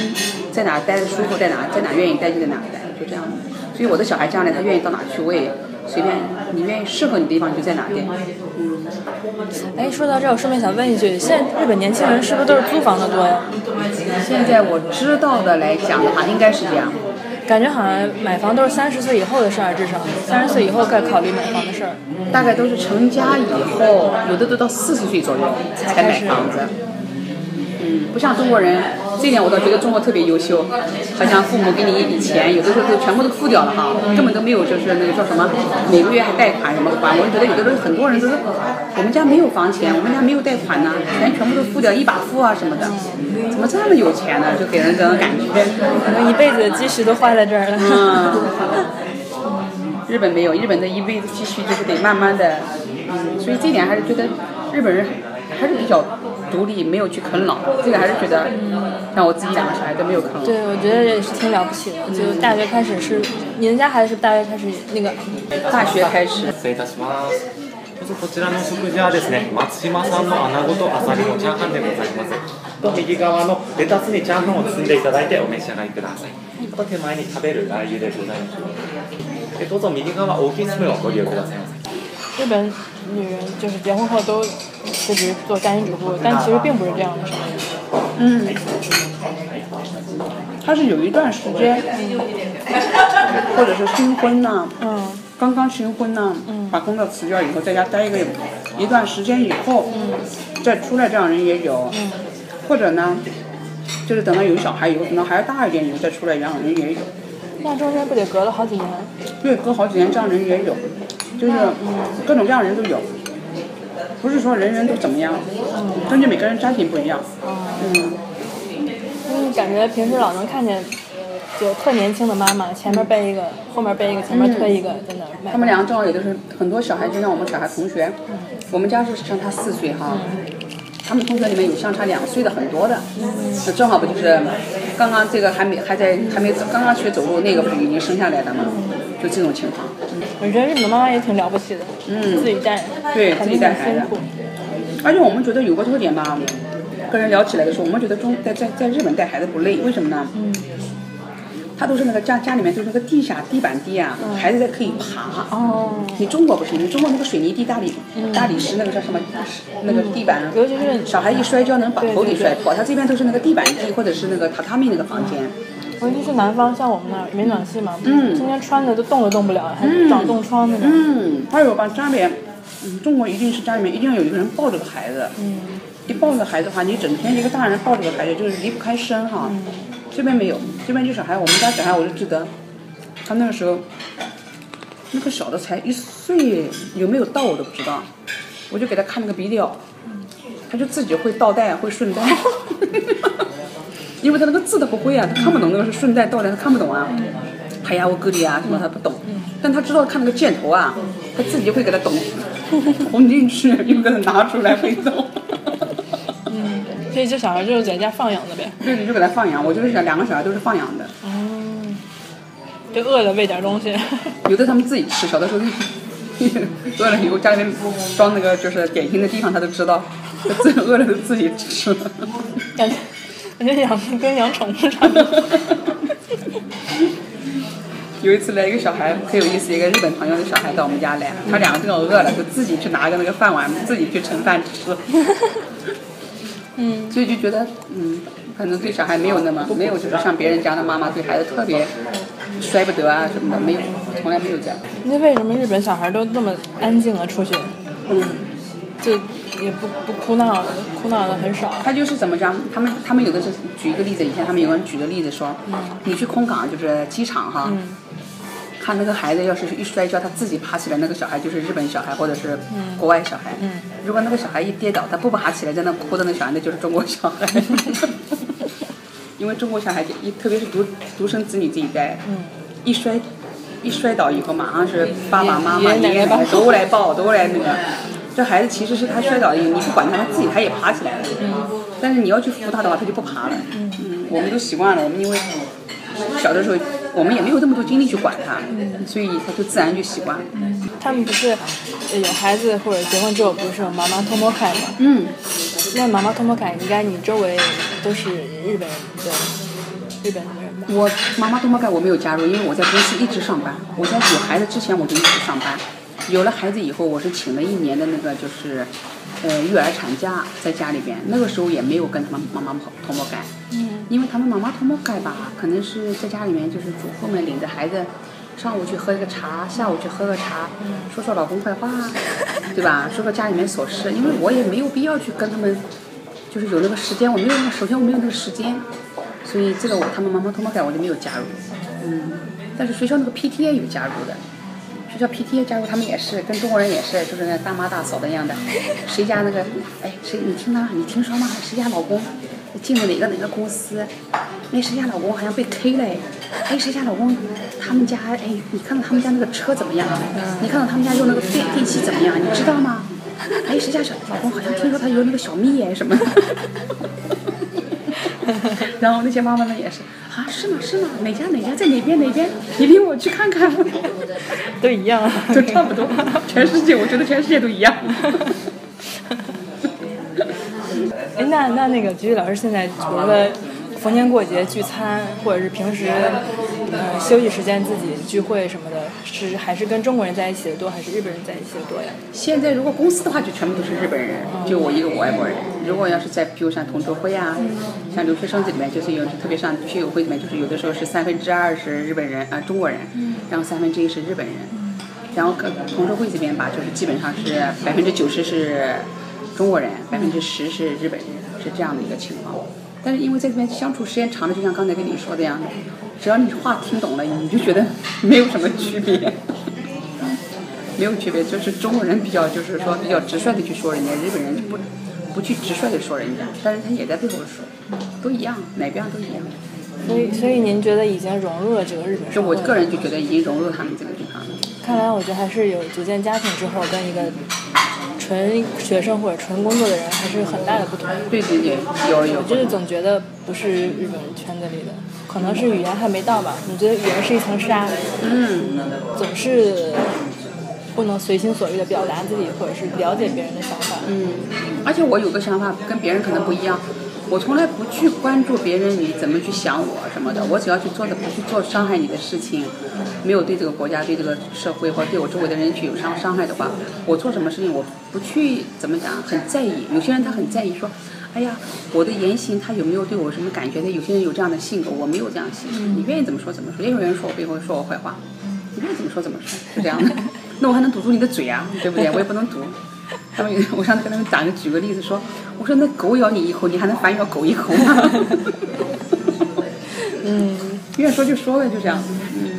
在哪待着舒服，在哪在哪愿意待就在哪待，就这样。所以我的小孩将来他愿意到哪去，我也随便，你愿意适合你的地方就在哪待。嗯。哎，说到这儿，我顺便想问一句，现在日本年轻人是不是都是租房的多呀？现在我知道的来讲的话，应该是这样。感觉好像买房都是三十岁以后的事儿，至少三十岁以后该考虑买房的事儿。大概都是成家以后，有的都到四十岁左右才买房子。嗯，不像中国人，这点我倒觉得中国特别优秀。好像父母给你一笔钱，有的时候都全部都付掉了哈，根本都没有就是那个叫什么，每个月还贷款什么的还。我就觉得有的时候很多人都是，我们家没有房钱，我们家没有贷款呢，钱全部都付掉，一把付啊什么的。怎么这么有钱呢？就给人这种感觉。可能一辈子的积蓄都花在这儿了。嗯。日本没有，日本的一辈子积蓄就是得慢慢的，嗯，所以这点还是觉得日本人还是比较独立，没有去啃老，这个还是觉得，像我自己两个小孩都没有啃老。对，我觉得也是挺了不起的。就大学开始是，您家孩子是大学开始那个？大学开始。こちらの食事はですね、松島産の穴子とアサリのチャーハンでございます。と右側のレタスにチャーハンを包んでいただいてお召し上がりください。あと手前に食べるラー油でございます。でどうぞ右側大きいスプーンをご利用くださいませ。日本 女人就是结婚后都辞职做家庭主妇，但其实并不是这样的。嗯，他是有一段时间，或者是新婚呐。嗯。刚刚新婚呢，把工作辞掉以后，在家待一个一段时间以后，嗯再出来这样人也有，嗯或者呢，就是等到有小孩以后，等到孩子大一点以后再出来这样人也有。那中间不得隔了好几年？对，隔好几年这样人也有，就是各种各样的人都有，不是说人人都怎么样，根据每个人家庭不一样。嗯。嗯，感觉平时老能看见。就特年轻的妈妈，前面背一个，后面背一个，前面推一个，在那卖。他们两个正好也就是很多小孩，就像我们小孩同学，我们家是相差四岁哈，他们同学里面有相差两岁的很多的，那正好不就是刚刚这个还没还在还没刚刚学走路，那个不是已经生下来的吗？就这种情况。我觉得日本的妈妈也挺了不起的，嗯，自己带，对，自己带孩子。而且我们觉得有个特点吧，跟人聊起来的时候，我们觉得中在在在日本带孩子不累，为什么呢？嗯。他都是那个家家里面都是那个地下地板地啊，孩子在可以爬。哦。你中国不行，你中国那个水泥地大理大理石那个叫什么那个地板，尤其是小孩一摔跤能把头给摔破。他这边都是那个地板地或者是那个榻榻米那个房间。尤其是南方，像我们那儿没暖气嘛，嗯，今天穿的都动都动不了，还长冻疮那种。嗯。还有吧，家里面，嗯，中国一定是家里面一定要有一个人抱着个孩子。嗯。一抱着孩子的话，你整天一个大人抱着个孩子就是离不开身哈。嗯。这边没有，这边就小孩，我们家小孩我就记得，他那个时候那个小的才一岁，有没有到我都不知道，我就给他看那个鼻调，他就自己会倒带，会顺带，因为他那个字他不会啊，他看不懂那个是顺带倒带，他看不懂啊，哎呀我哥里啊什么他不懂，但他知道看那个箭头啊，他自己会给他懂，捅进去又给他拿出来会懂。所以这小孩就是在家放养的呗，对，你就给他放养，我就是想两个小孩都是放养的，哦。就饿了喂点东西。有的他们自己吃，小的时候 饿了以后家里面装那个就是点心的地方他都知道，他自己饿了就自己吃。感觉感觉养的跟养宠物差不多。有一次来一个小孩，很有意思，一个日本朋友的小孩到我们家来，他两个正好饿了，就自己去拿个那个饭碗，自己去盛饭吃。嗯，所以就觉得，嗯，可能对小孩没有那么没有，就是像别人家的妈妈对孩子特别摔不得啊什么的，没有，从来没有这样。那为什么日本小孩都那么安静啊？出去，嗯，就也不不哭闹，哭闹的很少。他就是怎么讲？他们他们有的是举一个例子，以前他们有人举个例子说，你去空港就是机场哈，看那个孩子要是一摔跤，他自己爬起来，那个小孩就是日本小孩或者是国外小孩。如果那个小孩一跌倒，他不爬起来在那哭的那小孩，那就是中国小孩。因为中国小孩一特别是独独生子女这一代，一摔一摔倒以后，马上是爸爸妈妈、爷爷奶奶都来抱，都来那个。这孩子其实是他摔倒的，你不管他，他自己他也爬起来了。但是你要去扶他的话，他就不爬了。嗯，我们都习惯了，我们因为小的时候我们也没有这么多精力去管他，所以他就自然就习惯了。他们不是呃有孩子或者结婚之后不是有妈妈托摸凯吗？嗯，那妈妈托摸凯应该你周围都是日本人的日本人吧？我妈妈偷摸看我没有加入，因为我在公司一直上班。我在有孩子之前我就一直上班，有了孩子以后，我是请了一年的那个就是，呃，育儿产假在家里边。那个时候也没有跟他们妈妈托摸干，嗯，因为他们妈妈托摸干吧，可能是在家里面就是主妇们领着孩子。上午去喝一个茶，下午去喝个茶，说说老公坏话，对吧？说说家里面琐事，因为我也没有必要去跟他们，就是有那个时间，我没有那个，首先我没有那个时间，所以这个我他们妈妈托摸改我就没有加入，嗯，但是学校那个 PTA 有加入的，学校 PTA 加入他们也是跟中国人也是，就是那大妈大嫂的样的，谁家那个，哎，谁你听到你听说吗？谁家老公进了哪个哪个公司？那谁家老公好像被 K 了哎，谁家老公他们家哎，你看到他们家那个车怎么样？你看到他们家用那个电电器怎么样？你知道吗？哎谁家小老公好像听说他有那个小蜜哎什么。然后那些妈妈们也是啊，是吗是吗？哪家哪家在哪边哪边？你领我去看看。都一样，都差不多，全世界我觉得全世界都一样。哎，那那那个菊菊老师现在除了逢年过节聚餐，或者是平时呃休息时间自己聚会什么的，是还是跟中国人在一起的多，还是日本人在一起的多呀？现在如果公司的话，就全部都是日本人，就我一个外国人。如果要是在比如像同桌会啊，像留学生这里面，就是有特别像学友会里面，就是有的时候是三分之二是日本人啊、中国人，然后三分之一是日本人。然后跟同桌会这边吧，就是基本上是百分之九十是中国人，百分之十是日本人，是这样的一个情况。但是因为在这边相处时间长了，就像刚才跟你说的样的，只要你话听懂了，你就觉得没有什么区别。没有区别，就是中国人比较就是说比较直率的去说人家，日本人就不不去直率的说人家，但是他也在背后说，都一样，哪边都一样。所以所以您觉得已经融入了这个日本就社会？我个人就觉得已经融入他们这个地方了。看来我觉得还是有组建家庭之后跟一个纯学生或者纯工作的人还是有很大的不同。对对对，有有我。就是总觉得不是日本圈子里的，可能是语言还没到吧。你觉得语言是一层纱，嗯，总是不能随心所欲的表达自己，或者是了解别人的想法。嗯，而且我有个想法跟别人可能不一样，我从来不去关注别人你怎么去想我什么的，我只要去做的不去做伤害你的事情，没有对这个国家、对这个社会或者对我周围的人群有伤伤害的话，我做什么事情我不去怎么讲很在意。有些人他很在意说，哎呀，我的言行他有没有对我什么感觉的？有些人有这样的性格，我没有这样的性格，你愿意怎么说怎么说，也有人说我背后说我坏话，你愿意怎么说怎么说，是这样的。那我还能堵住你的嘴啊，对不对？我也不能堵。他们有，我上次跟他们讲个举个例子说，我说那狗咬你一口，你还能反咬狗一口吗？嗯，愿说就说了，就这样。嗯，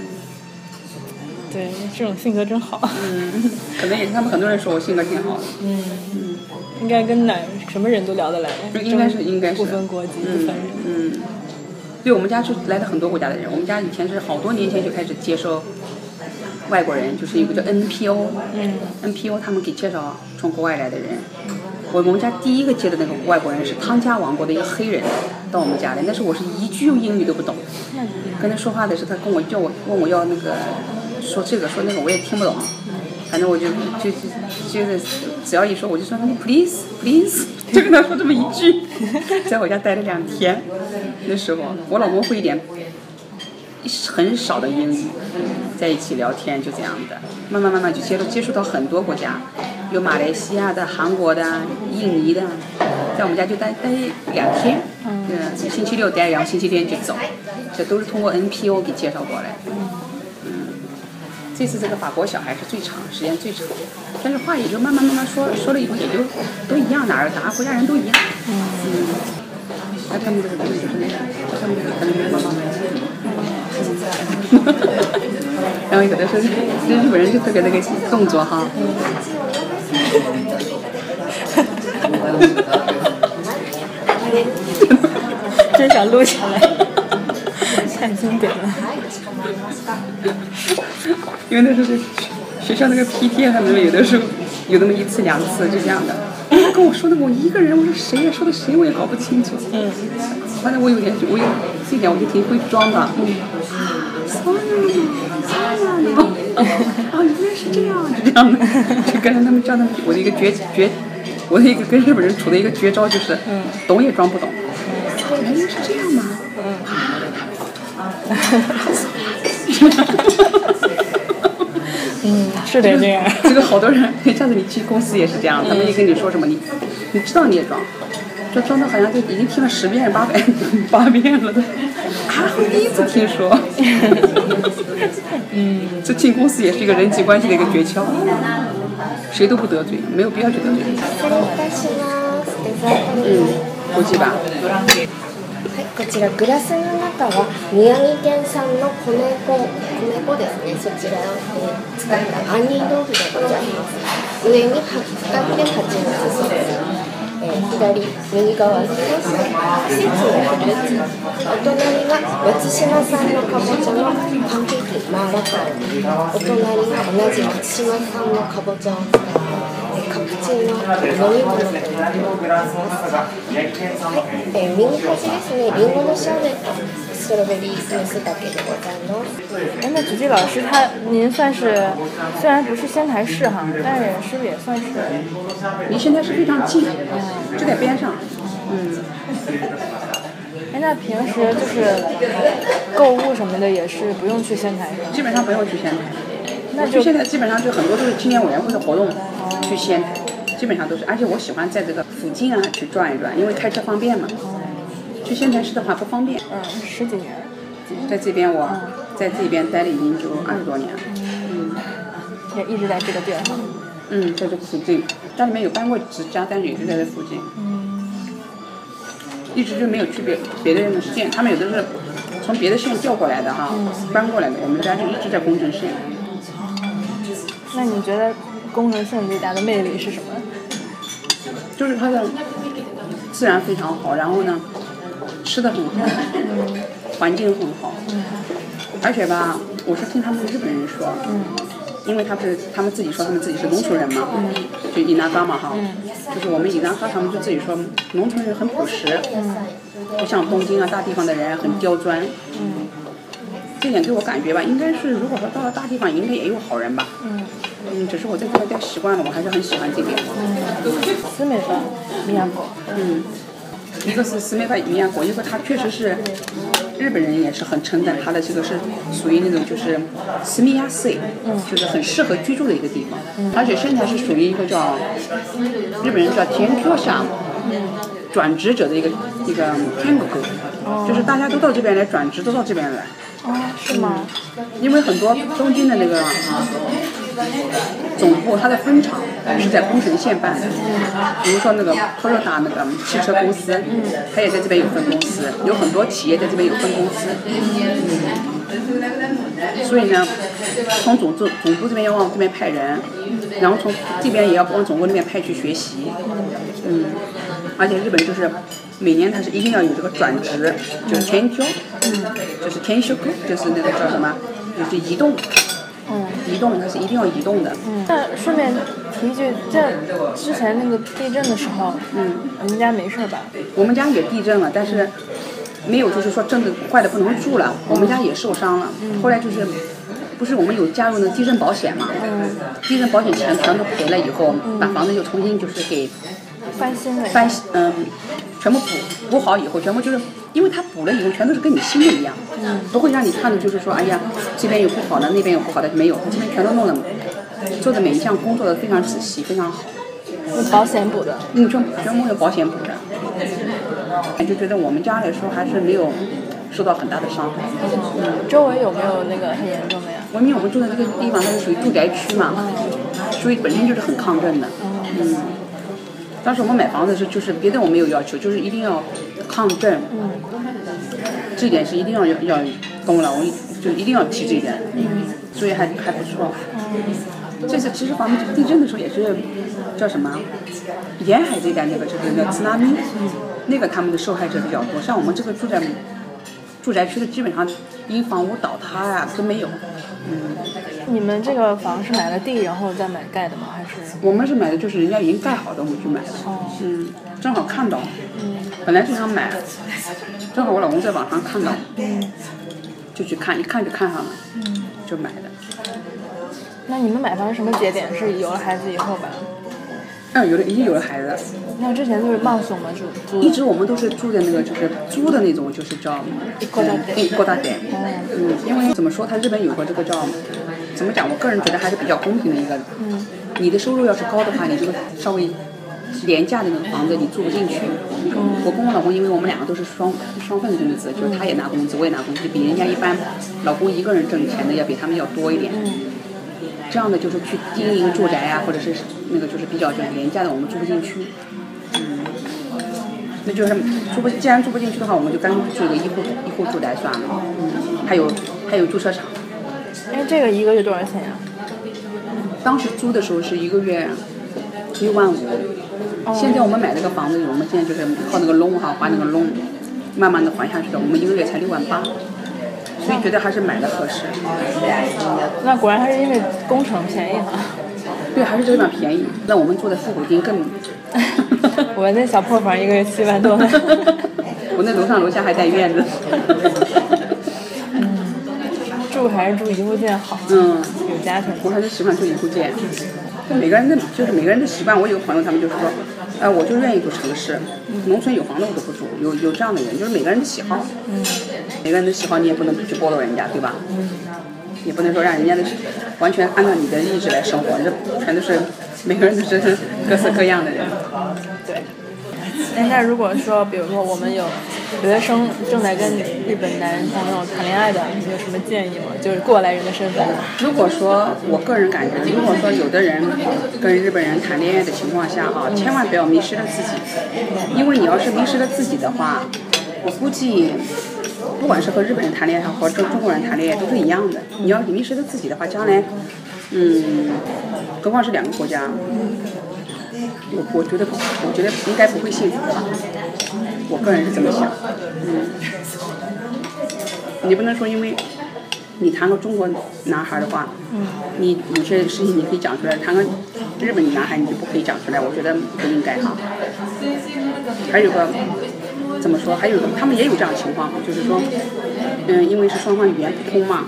对，这种性格真好。嗯，可能也是他们很多人说我性格挺好的。嗯嗯应该跟哪什么人都聊得来。应该是应该是不分国籍，不分人。嗯，对我们家是来了很多国家的人。我们家以前是好多年前就开始接收外国人，就是一个叫 NPO，嗯 NPO 他们给介绍从国外来的人。我们家第一个接的那个外国人是汤加王国的一个黑人到我们家来，但是我是一句英语都不懂，跟他说话的时候，他跟我叫我问我要那个说这个说那个我也听不懂，反正我就就就是只要一说我就说 please please，就跟他说这么一句，在我家待了两天，那时候我老公会一点很少的英语，在一起聊天就这样的，慢慢慢慢就接触接触到很多国家，有马来西亚的、韩国的、印尼的，在我们家就待待两天，嗯，星期六待，然后星期天就走，这都是通过 NPO 给介绍过来这次这个法国小孩是最长时间最长，但是话也就慢慢慢慢说说了以后也就都一样，哪儿哪个国家人都一样。嗯，那他们这个东西就是那个，他们这个跟妈妈。然后有的时候，日本人就特别那个动作哈。真想录下来，太经典了。因为那时候是学校那个 PT 他们有的时候有那么一次两次就这样的。他跟我说的我一个人，我说谁呀？说的谁我也搞不清楚。嗯。反正我有点，我有这一点我就挺会装的。嗯。啊，sorry，sorry，啊，原来是这样，就这样的，就跟着他们叫他们，我的一个绝绝，我的一个跟日本人处的一个绝招就是，懂也装不懂。原来是这样吗？嗯，是得这样。这个好多人，下次你去公司也是这样，他们一跟你说什么，你你知道你也装，这装的好像就已经听了十遍八百 八遍了都，啊，我第一次听说。嗯，这进公司也是一个人际关系的一个诀窍，谁都不得罪，没有必要去得罪人。嗯，估计吧。はい、こちらグラスの中は宮城県産の米粉米粉ですね。そちらを、えー、使った杏仁豆腐でございます上に使って蜂蜜ソース、えー、左右側に季節のフルーツお隣が松島産のかぼちゃのパンケーキマーラタンお隣が同じ松島産のかぼちゃを使ったカプチーノ飲み物となっております。はい、えー、右端ですね、リンゴのシャーベット、ストロベリームースだけでございます。哎，那菊菊老师他，您算是虽然不是仙台市哈，但是是不是也算是离仙台市非常近，就在边上。嗯。哎，那平时就是购物什么的也是不用去仙台是吧？基本上不用去仙台。 那就现在基本上就很多都是青年委员会的活动，去仙台，基本上都是。而且我喜欢在这个附近啊去转一转，因为开车方便嘛。去仙台市的话不方便。嗯，十几年。在这边我在这边待了已经就二十多年了。嗯。也一直在这个地儿哈。嗯，在这个附近，家里面有搬过几家，但是也是在这附近。嗯。一直就没有去别别的县，他们有的是从别的县调过来的哈，搬过来的。我们家就一直在宫城县。那你觉得功能性最大的魅力是什么？就是它的自然非常好，然后呢，吃的很好，环境很好，而且吧，我是听他们日本人说，因为他不是他们自己说他们自己是农村人嘛，就伊那嘎嘛哈，就是我们伊那嘎他们就自己说农村人很朴实，不像东京啊大地方的人很刁钻。这点给我感觉吧，应该是如果说到了大地方，应该也有好人吧。嗯。嗯，只是我在这边待习惯了，我还是很喜欢这边。嗯。斯美饭，米亚果。嗯。一个是斯美饭米亚果，一个它确实是日本人也是很称赞它的这个是属于那种就是斯米亚塞，就是很适合居住的一个地方。嗯。而且现在是属于一个叫日本人叫田票下转职者的一个一个天狗沟，就是大家都到这边来转职，都到这边来。哦，是吗？因为很多东京的那个总部，它的分厂是在宫城县办的。比如说那个 t o y o t 那个汽车公司，它也在这边有分公司，有很多企业在这边有分公司。所以呢，从总部总部这边要往这边派人，然后从这边也要往总部那边派去学习，嗯，而且日本就是每年它是一定要有这个转职，就是天交，就是天修就是那个叫什么，就是移动，嗯移动它是一定要移动的，嗯。那顺便提一句，在之前那个地震的时候，嗯，你们家没事吧？我们家也地震了，但是没有就是说震的坏的不能住了，我们家也受伤了。后来就是不是我们有加入那地震保险嘛？嗯地震保险钱全都赔了以后，把房子又重新就是给翻新了。翻嗯，全部补补好以后，全部就是因为它补了以后全都是跟你新的一样，不会让你看的就是说哎呀这边有不好的，那边有不好的，没有，这边全都弄了做的每一项工作的非常仔细，非常好。用保险补的。嗯，全全部用保险补的。就觉得我们家来说还是没有受到很大的伤害。嗯周围有没有那个很严重的呀？因为我们住的那个地方它是属于住宅区嘛，所以本身就是很抗震的。嗯。当时我们买房子是就是别的我没有要求，就是一定要抗震。嗯。这点是一定要要要跟我老公就一定要提这一点。嗯。所以还还不错。这次其实房子地震的时候也是叫什么？沿海这边那个就是那个津波，那个他们的受害者比较多。像我们这个住在住宅区的，基本上因房屋倒塌呀、都没有。嗯，你们这个房是买了地然后再买盖的吗？还是？我们是买的就是人家已经盖好的，我们去买的。哦。嗯，正好看到，本来就想买，正好我老公在网上看到，嗯就去看，一看就看上了，嗯就买的。那你们买房是什么节点？是有了孩子以后吧？嗯，有的，已经有了孩子。那之前就是慢送嘛，住。一直我们都是住在那个，就是租的那种，就是叫高大点对，高大点。嗯，因为怎么说，它日本有个这个叫，怎么讲？我个人觉得还是比较公平的一个。嗯。你的收入要是高的话，你这个稍微廉价的那个房子你住不进去。我跟我老公，因为我们两个都是双双份工资，就是他也拿工资，我也拿工资，比人家一般老公一个人挣钱的要比他们要多一点。这样的就是去经营住宅啊，或者是那个就是比较就是廉价的，我们住不进去。嗯，那就是住不，既然住不进去的话，我们就干脆住一个一户一户住宅算了。嗯，还有还有驻车场。哎，这个一个月多少钱呀？当时租的时候是一个月六万五，现在我们买这个房子，我们现在就是靠那个窿哈，还那个窿，慢慢的还下去的，我们一个月才六万八。所以觉得还是买的合适。那果然还是因为工程便宜哈。对，还是这个地方便宜。那我们住的复古町更。我那小破房一个月七万多。我那楼上楼下还带院子。嗯，住还是住一户建好。嗯。有家庭。我还是喜欢住一户建。每个人的就是每个人的习惯。我有个朋友，他们就是说，呃，我就愿意住城市，农村有房子我都不住。有有这样的人，就是每个人的喜好。嗯。每个人的喜好你也不能去剥夺人家，对吧？也不能说让人家的完全按照你的意志来生活，这全都是每个人都是 各色各样的人。对。哎，那如果说，比如说我们有留学生正在跟日本男朋友谈恋爱的，你有什么建议吗？就是过来人的身份。如果说我个人感觉，如果说有的人跟日本人谈恋爱的情况下哈，千万不要迷失了自己，因为你要是迷失了自己的话，我估计。不管是和日本人谈恋爱，和中中国人谈恋爱，都是一样的。你要迷失了自己的话，将来，嗯，何况是两个国家，我我觉得，我觉得应该不会幸福吧。我个人是这么想，嗯。你不能说因为，你谈个中国男孩的话，嗯你有些事情你可以讲出来；谈个日本男孩，你就不可以讲出来。我觉得不应该哈。还有个。怎么说？还有个他们也有这样的情况，就是说，嗯，因为是双方语言不通嘛，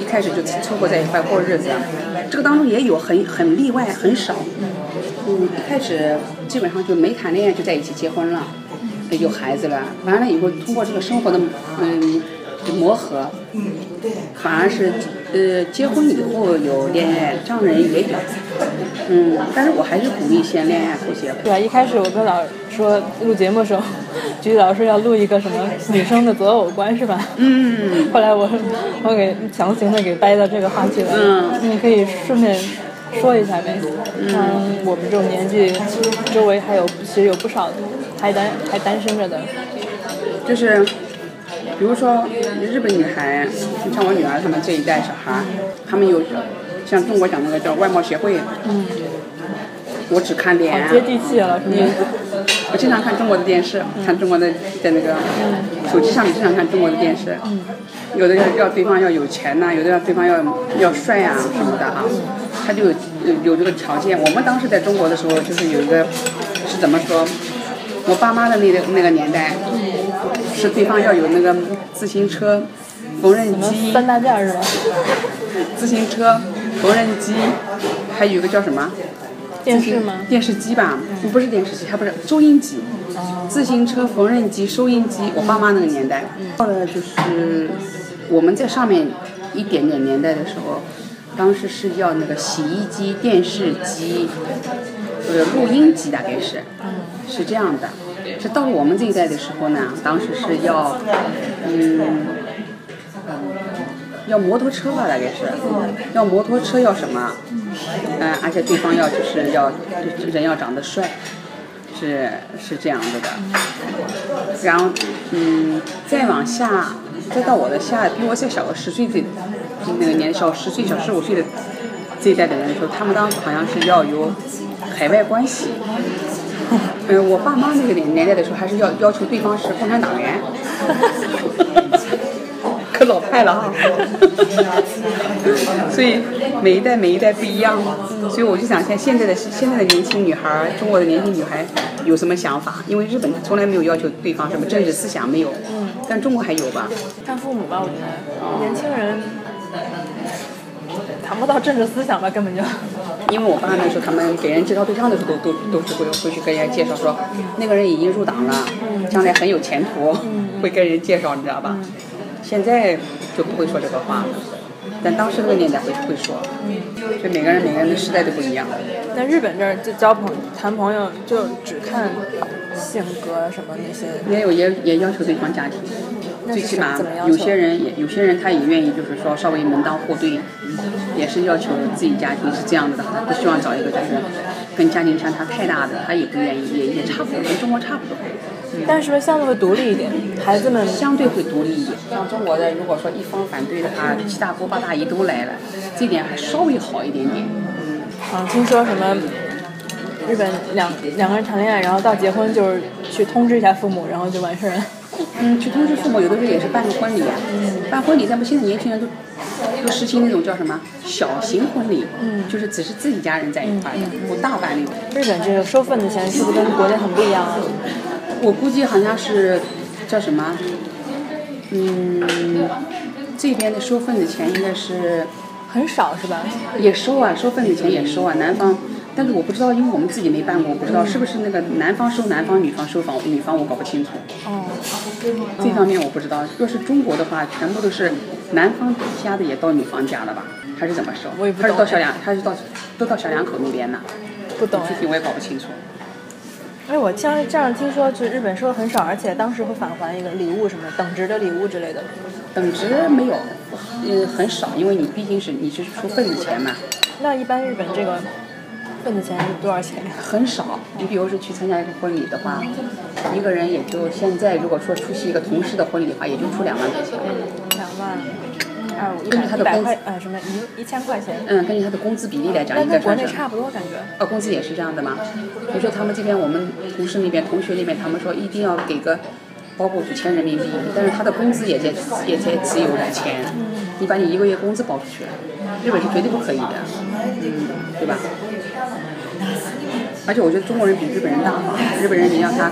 一开始就凑合在一块过日子。这个当中也有很很例外，很少。嗯，一开始基本上就没谈恋爱就在一起结婚了，有孩子了。完了以后，通过这个生活的嗯磨合，反而是呃结婚以后有恋爱，这样的人也有。嗯，但是我还是鼓励先恋爱后结婚。对啊，一开始我跟老说录节目的时候，菊老师要录一个什么女生的择偶观是吧？嗯。后来我我给强行的给掰到这个话题了。嗯。你可以顺便说一下呗。嗯。我们这种年纪，周围还有其实有不少还单还单身着的。就是比如说日本女孩，像我女儿她们这一代小孩，她们有像中国讲那个叫外貌协会，嗯，我只看脸，接地气了，是吗？我经常看中国的电视，看中国的在那个手机上面经常看中国的电视，有的要要对方要有钱呐、有的要对方要要帅啊、什么的哈，他就有有有这个条件。我们当时在中国的时候，就是有一个是怎么说？我爸妈的那个那个年代，是对方要有那个自行车、缝纫机、三大件儿是吧？自行车、缝纫机，还有一个叫什么？电视吗？电视机吧，不是电视机，还不是收音机。自行车、缝纫机、收音机，我爸妈那个年代，到了就是我们在上面一点点年代的时候，当时是要那个洗衣机、电视机，呃，录音机大概是，是这样的。是到了我们这一代的时候呢，当时是要，嗯，要摩托车吧，大概是，要摩托车要什么？嗯，而且对方要就是要人要长得帅，是是这样子的。然后嗯，再往下，再到我的下比我再小个十岁这那个年小十岁小十五岁的这一代的人的时候，他们当时好像是要有海外关系。嗯，我爸妈那个年年代的时候，还是要要求对方是共产党员。可老派了哈，所以每一代每一代不一样嘛，所以我就想像现在的现在的年轻女孩，中国的年轻女孩有什么想法？因为日本从来没有要求对方什么政治思想没有，但中国还有吧？看父母吧，我觉得年轻人谈不到政治思想吧，根本就。因为我爸那时候他们给人介绍对象的时候，都都都是会会去跟人家介绍说，那个人已经入党了，将来很有前途，会跟人介绍，你知道吧？现在就不会说这个话了，但当时那个年代会会说，所以每个人每个人的时代都不一样。那日本这儿就交朋谈朋友就只看性格什么那些，也有也也要求对方家庭，最起码有些人也有些人他也愿意就是说稍微门当户对，也是要求自己家庭是这样子的，他不希望找一个就是跟家庭相差太大的，他也不愿意，也也差不多，跟中国差不多。但是不是相对会独立一点？孩子们相对会独立一点。像中国的，如果说一方反对的话，七大姑八大姨都来了，这点还稍微好一点点。啊，听说什么日本两两个人谈恋爱，然后到结婚就是去通知一下父母，然后就完事儿了。嗯，去通知父母，有的时候也是办个婚礼啊。办婚礼，咱们现在年轻人都都实行那种叫什么小型婚礼，就是只是自己家人在一块儿的，不大办那种。日本这个收份子钱是不是跟国内很不一样啊？我估计好像是叫什么，嗯，这边的收份子钱应该是很少是吧？也收啊，收份子钱也收啊，南方。但是我不知道，因为我们自己没办过，我不知道是不是那个男方收男方，女方收房女方，我搞不清楚。哦，这方面我不知道。若是中国的话，全部都是男方家的也到女方家了吧？还是怎么收？我也不懂还是到小两，还是到都到小两口那边呢？不懂具体我也搞不清楚。哎，我像这样听说，就是日本收的很少，而且当时会返还一个礼物什么等值的礼物之类的。等值没有，嗯，很少，因为你毕竟是你是出份子钱嘛，那一般日本这个份子钱是多少钱呀？很少。你比如说去参加一个婚礼的话，一个人也就现在如果说出席一个同事的婚礼的话，也就出两万块钱。两万二五一根据他的工资，呃什么一一千块钱？嗯，根据他的工资比例来讲，应该算是。国内差不多感觉。呃，工资也是这样的嘛。比如说他们这边我们同事那边、同学那边，他们说一定要给个包括五千人民币，但是他的工资也才也才只有五千，你把你一个月工资包出去，日本是绝对不可以的，嗯，对吧？而且我觉得中国人比日本人大方，日本人你让他，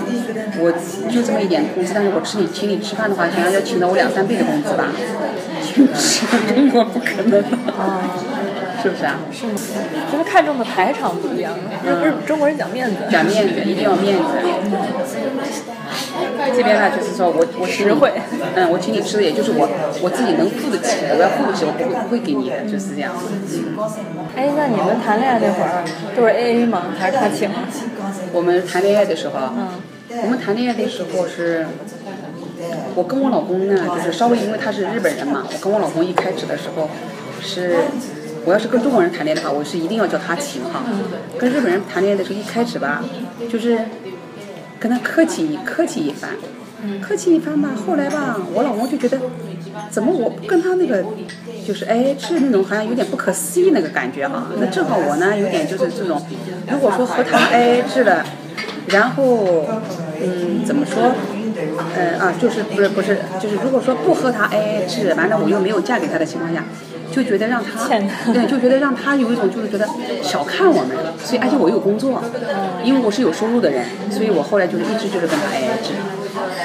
我就这么一点工资，但是我吃你请你吃饭的话，想要要请到我两三倍的工资吧，请吃中国不可能，是不是啊？是吗？就是看重的排场不一样，日日中国人讲面子。讲面子，一定要面子。这边呢，就是说我我实惠嗯，我请你吃的，也就是我我自己能付得起的，我要付不起，我不会不会给你的，就是这样。哎，那你们谈恋爱那会儿都是 A A 吗？还是他请啊？我们谈恋爱的时候，我们谈恋爱的时候是，我跟我老公呢，就是稍微因为他是日本人嘛，我跟我老公一开始的时候是，我要是跟中国人谈恋爱的话，我是一定要叫他请哈。跟日本人谈恋爱的时候，一开始吧，就是跟他客气客气一番，客气一番吧。后来吧，我老公就觉得，怎么我不跟他那个，就是哎是那种好像有点不可思议那个感觉哈。那正好我呢有点就是这种，如果说和他哎制了，然后嗯怎么说？呃啊，就是不是不是，就是如果说不和他 AA 制，完了我又没有嫁给他的情况下，就觉得让他对，就觉得让他有一种就是觉得小看我们，所以而且我有工作，因为我是有收入的人，所以我后来就是一直就是跟他 AA 制。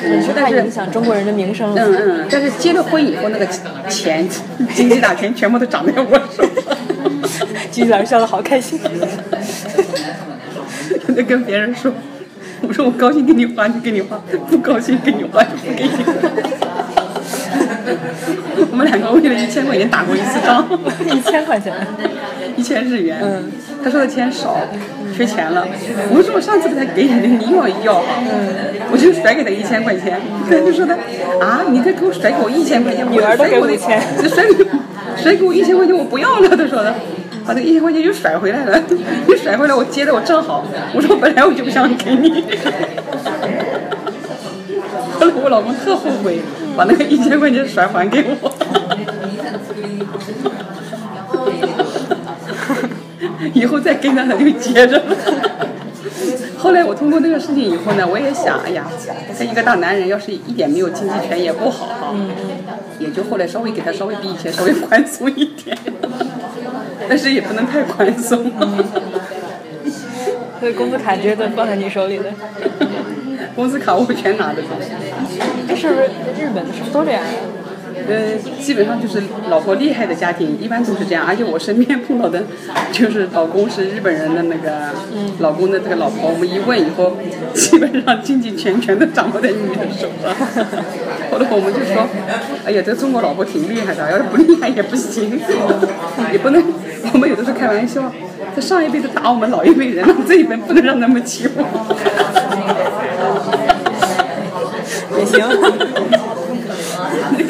但是太影响中国人的名声了。嗯嗯，但是结了婚以后，那个钱经济大权全部都掌在我手上。吉吉老师笑得好开心。他 就跟别人说，我说我高兴给你花就给你花，不高兴给你花就不给你花。我们两个为了一千块钱打过一次仗，一千块钱，一千日元。他说的钱少，缺钱了。我说我上次给他给你的，你又要要啊？我就甩给他一千块钱，他就说他啊，你再给我甩给我一千块钱，我女儿都甩我的给五千甩给甩给我一千块钱，我不要了。他说的，把这一千块钱又甩回来了，又甩回来，我接的我正好，我说本来我就不想给你。后来我老公特后悔，把那个一千块钱甩还给我。以后再跟他他就接着了。后来我通过那个事情以后呢，我也想，哎呀，他一个大男人要是一点没有经济权也不好哈，也就后来稍微给他稍微比以前稍微宽松一点，但是也不能太宽松。所以工资卡直接都放在你手里了。工资卡我全拿得住。哎，是不是日本是不是都这样？呃，基本上就是老婆厉害的家庭，一般都是这样。而且我身边碰到的，就是老公是日本人的那个，老公的这个老婆，我们一问以后，基本上经济权全都掌握在女人手上。后来我们就说，哎呀，这中国老婆挺厉害的，要是不厉害也不行，也不能。我们有的时候开玩笑，这上一辈子打我们老一辈人了，这一辈不能让他们欺负。也行。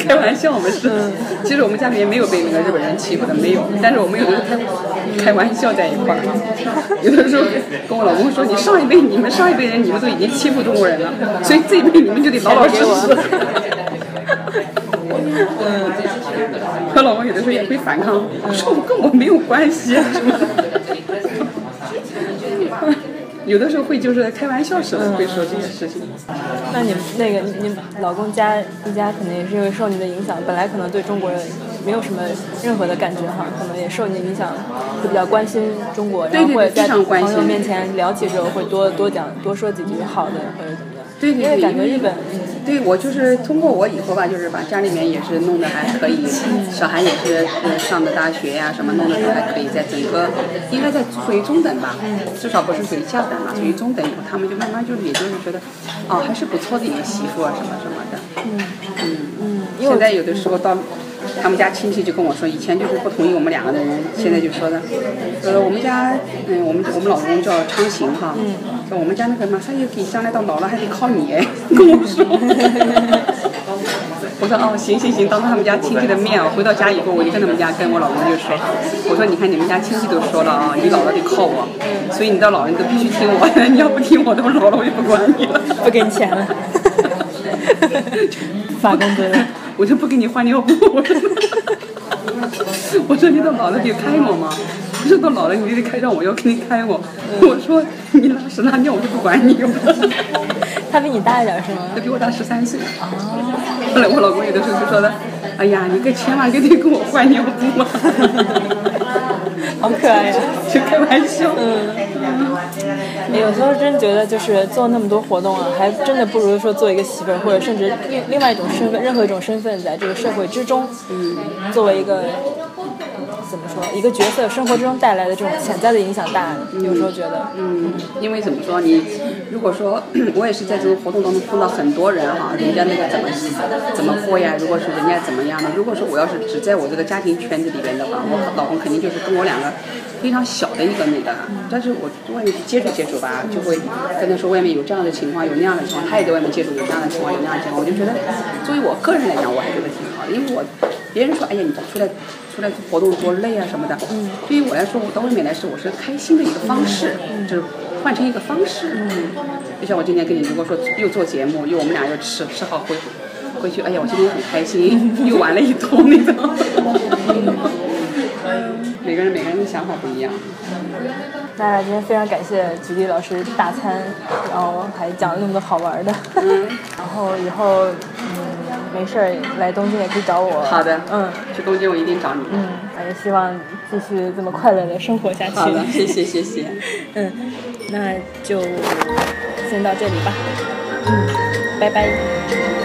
开玩笑，我们是，其实我们家里面没有被那个日本人欺负的，没有。但是我们有的时候开开玩笑在一块儿，有的时候跟我老公说，你上一辈你们上一辈人你们都已经欺负中国人了，所以这一辈你们就得老老实实。嗯，我老公有的时候也会反抗，说我跟我没有关系，什么的。有的时候会就是开玩笑时候会说这些事情。那你那个你老公家一家肯定也是因为受你的影响，本来可能对中国人没有什么任何的感觉哈，可能也受你的影响，会比较关心中国，然后会在朋友面前聊起之后会多多讲多说几句好的或者怎么样。对对对，因为感觉日本，对我就是通过我以后吧，就是把家里面也是弄得还可以，小孩也是呃上的大学呀、什么弄得都还可以，在整个应该在属于中等吧，至少不是属于下等吧，属于中等以后，他们就慢慢就是也就是觉得，哦还是不错的一个媳妇啊什么什么的，嗯。嗯嗯，现在有的时候到。他们家亲戚就跟我说，以前就是不同意我们两个的人，现在就说的，呃，我们家，嗯，我们我们老公叫昌行哈，说我们家那个马上又给将来到老了还得靠你哎，跟我说。我说哦，行行行，当着他们家亲戚的面，回到家以后我就跟他们家跟我老公就说，我说你看你们家亲戚都说了啊，你老了得靠我，所以你到老了你都必须听我的，你要不听我的，我老了我就不管你了，不给你钱了，发工资了。我就不给你换尿布，我说，我说你都老了你开我吗，我说都老了你得开让我要给你开我，我说你拉屎拉尿我就不管你了。他比你大一点是吗？他比我大十三岁。后来我老公有的时候就说的，哎呀，你可千万别得给我换尿布啊。好可爱呀，就开玩笑。嗯。有时候真觉得就是做那么多活动啊，还真的不如说做一个媳妇儿，或者甚至另另外一种身份，任何一种身份，在这个社会之中，嗯，作为一个一个角色，生活之中带来的这种潜在的影响大。有时候觉得，嗯，因为怎么说，你如果说我也是在这种活动当中碰到很多人哈，人家那个怎么怎么过呀？如果是人家怎么样的，如果说我要是只在我这个家庭圈子里边的话，我老公肯定就是跟我两个。非常小的一个那个，但是我外面去接触接触吧，就会跟他说外面有这样的情况，有那样的情况，他也在外面接触有这样的情况，有那样的情况，我就觉得，作为我个人来讲，我还觉得挺好的，因为我别人说，哎呀，你出来出来活动多累啊什么的，对于我来说，我到外面来是我是开心的一个方式，就是换成一个方式。嗯，就像我今天跟你如果说又做节目，又我们俩又吃吃好回回去，哎呀，我今天很开心，又玩了一通那种。每个人每个人的想法不一样。那今天非常感谢菊丽老师大餐，然后还讲了那么多好玩的。然后以后嗯没事儿来东京也可以找我。好的，嗯去东京我一定找你。嗯，也希望继续这么快乐的生活下去。好的，谢谢谢谢。嗯，那就先到这里吧。嗯，拜拜。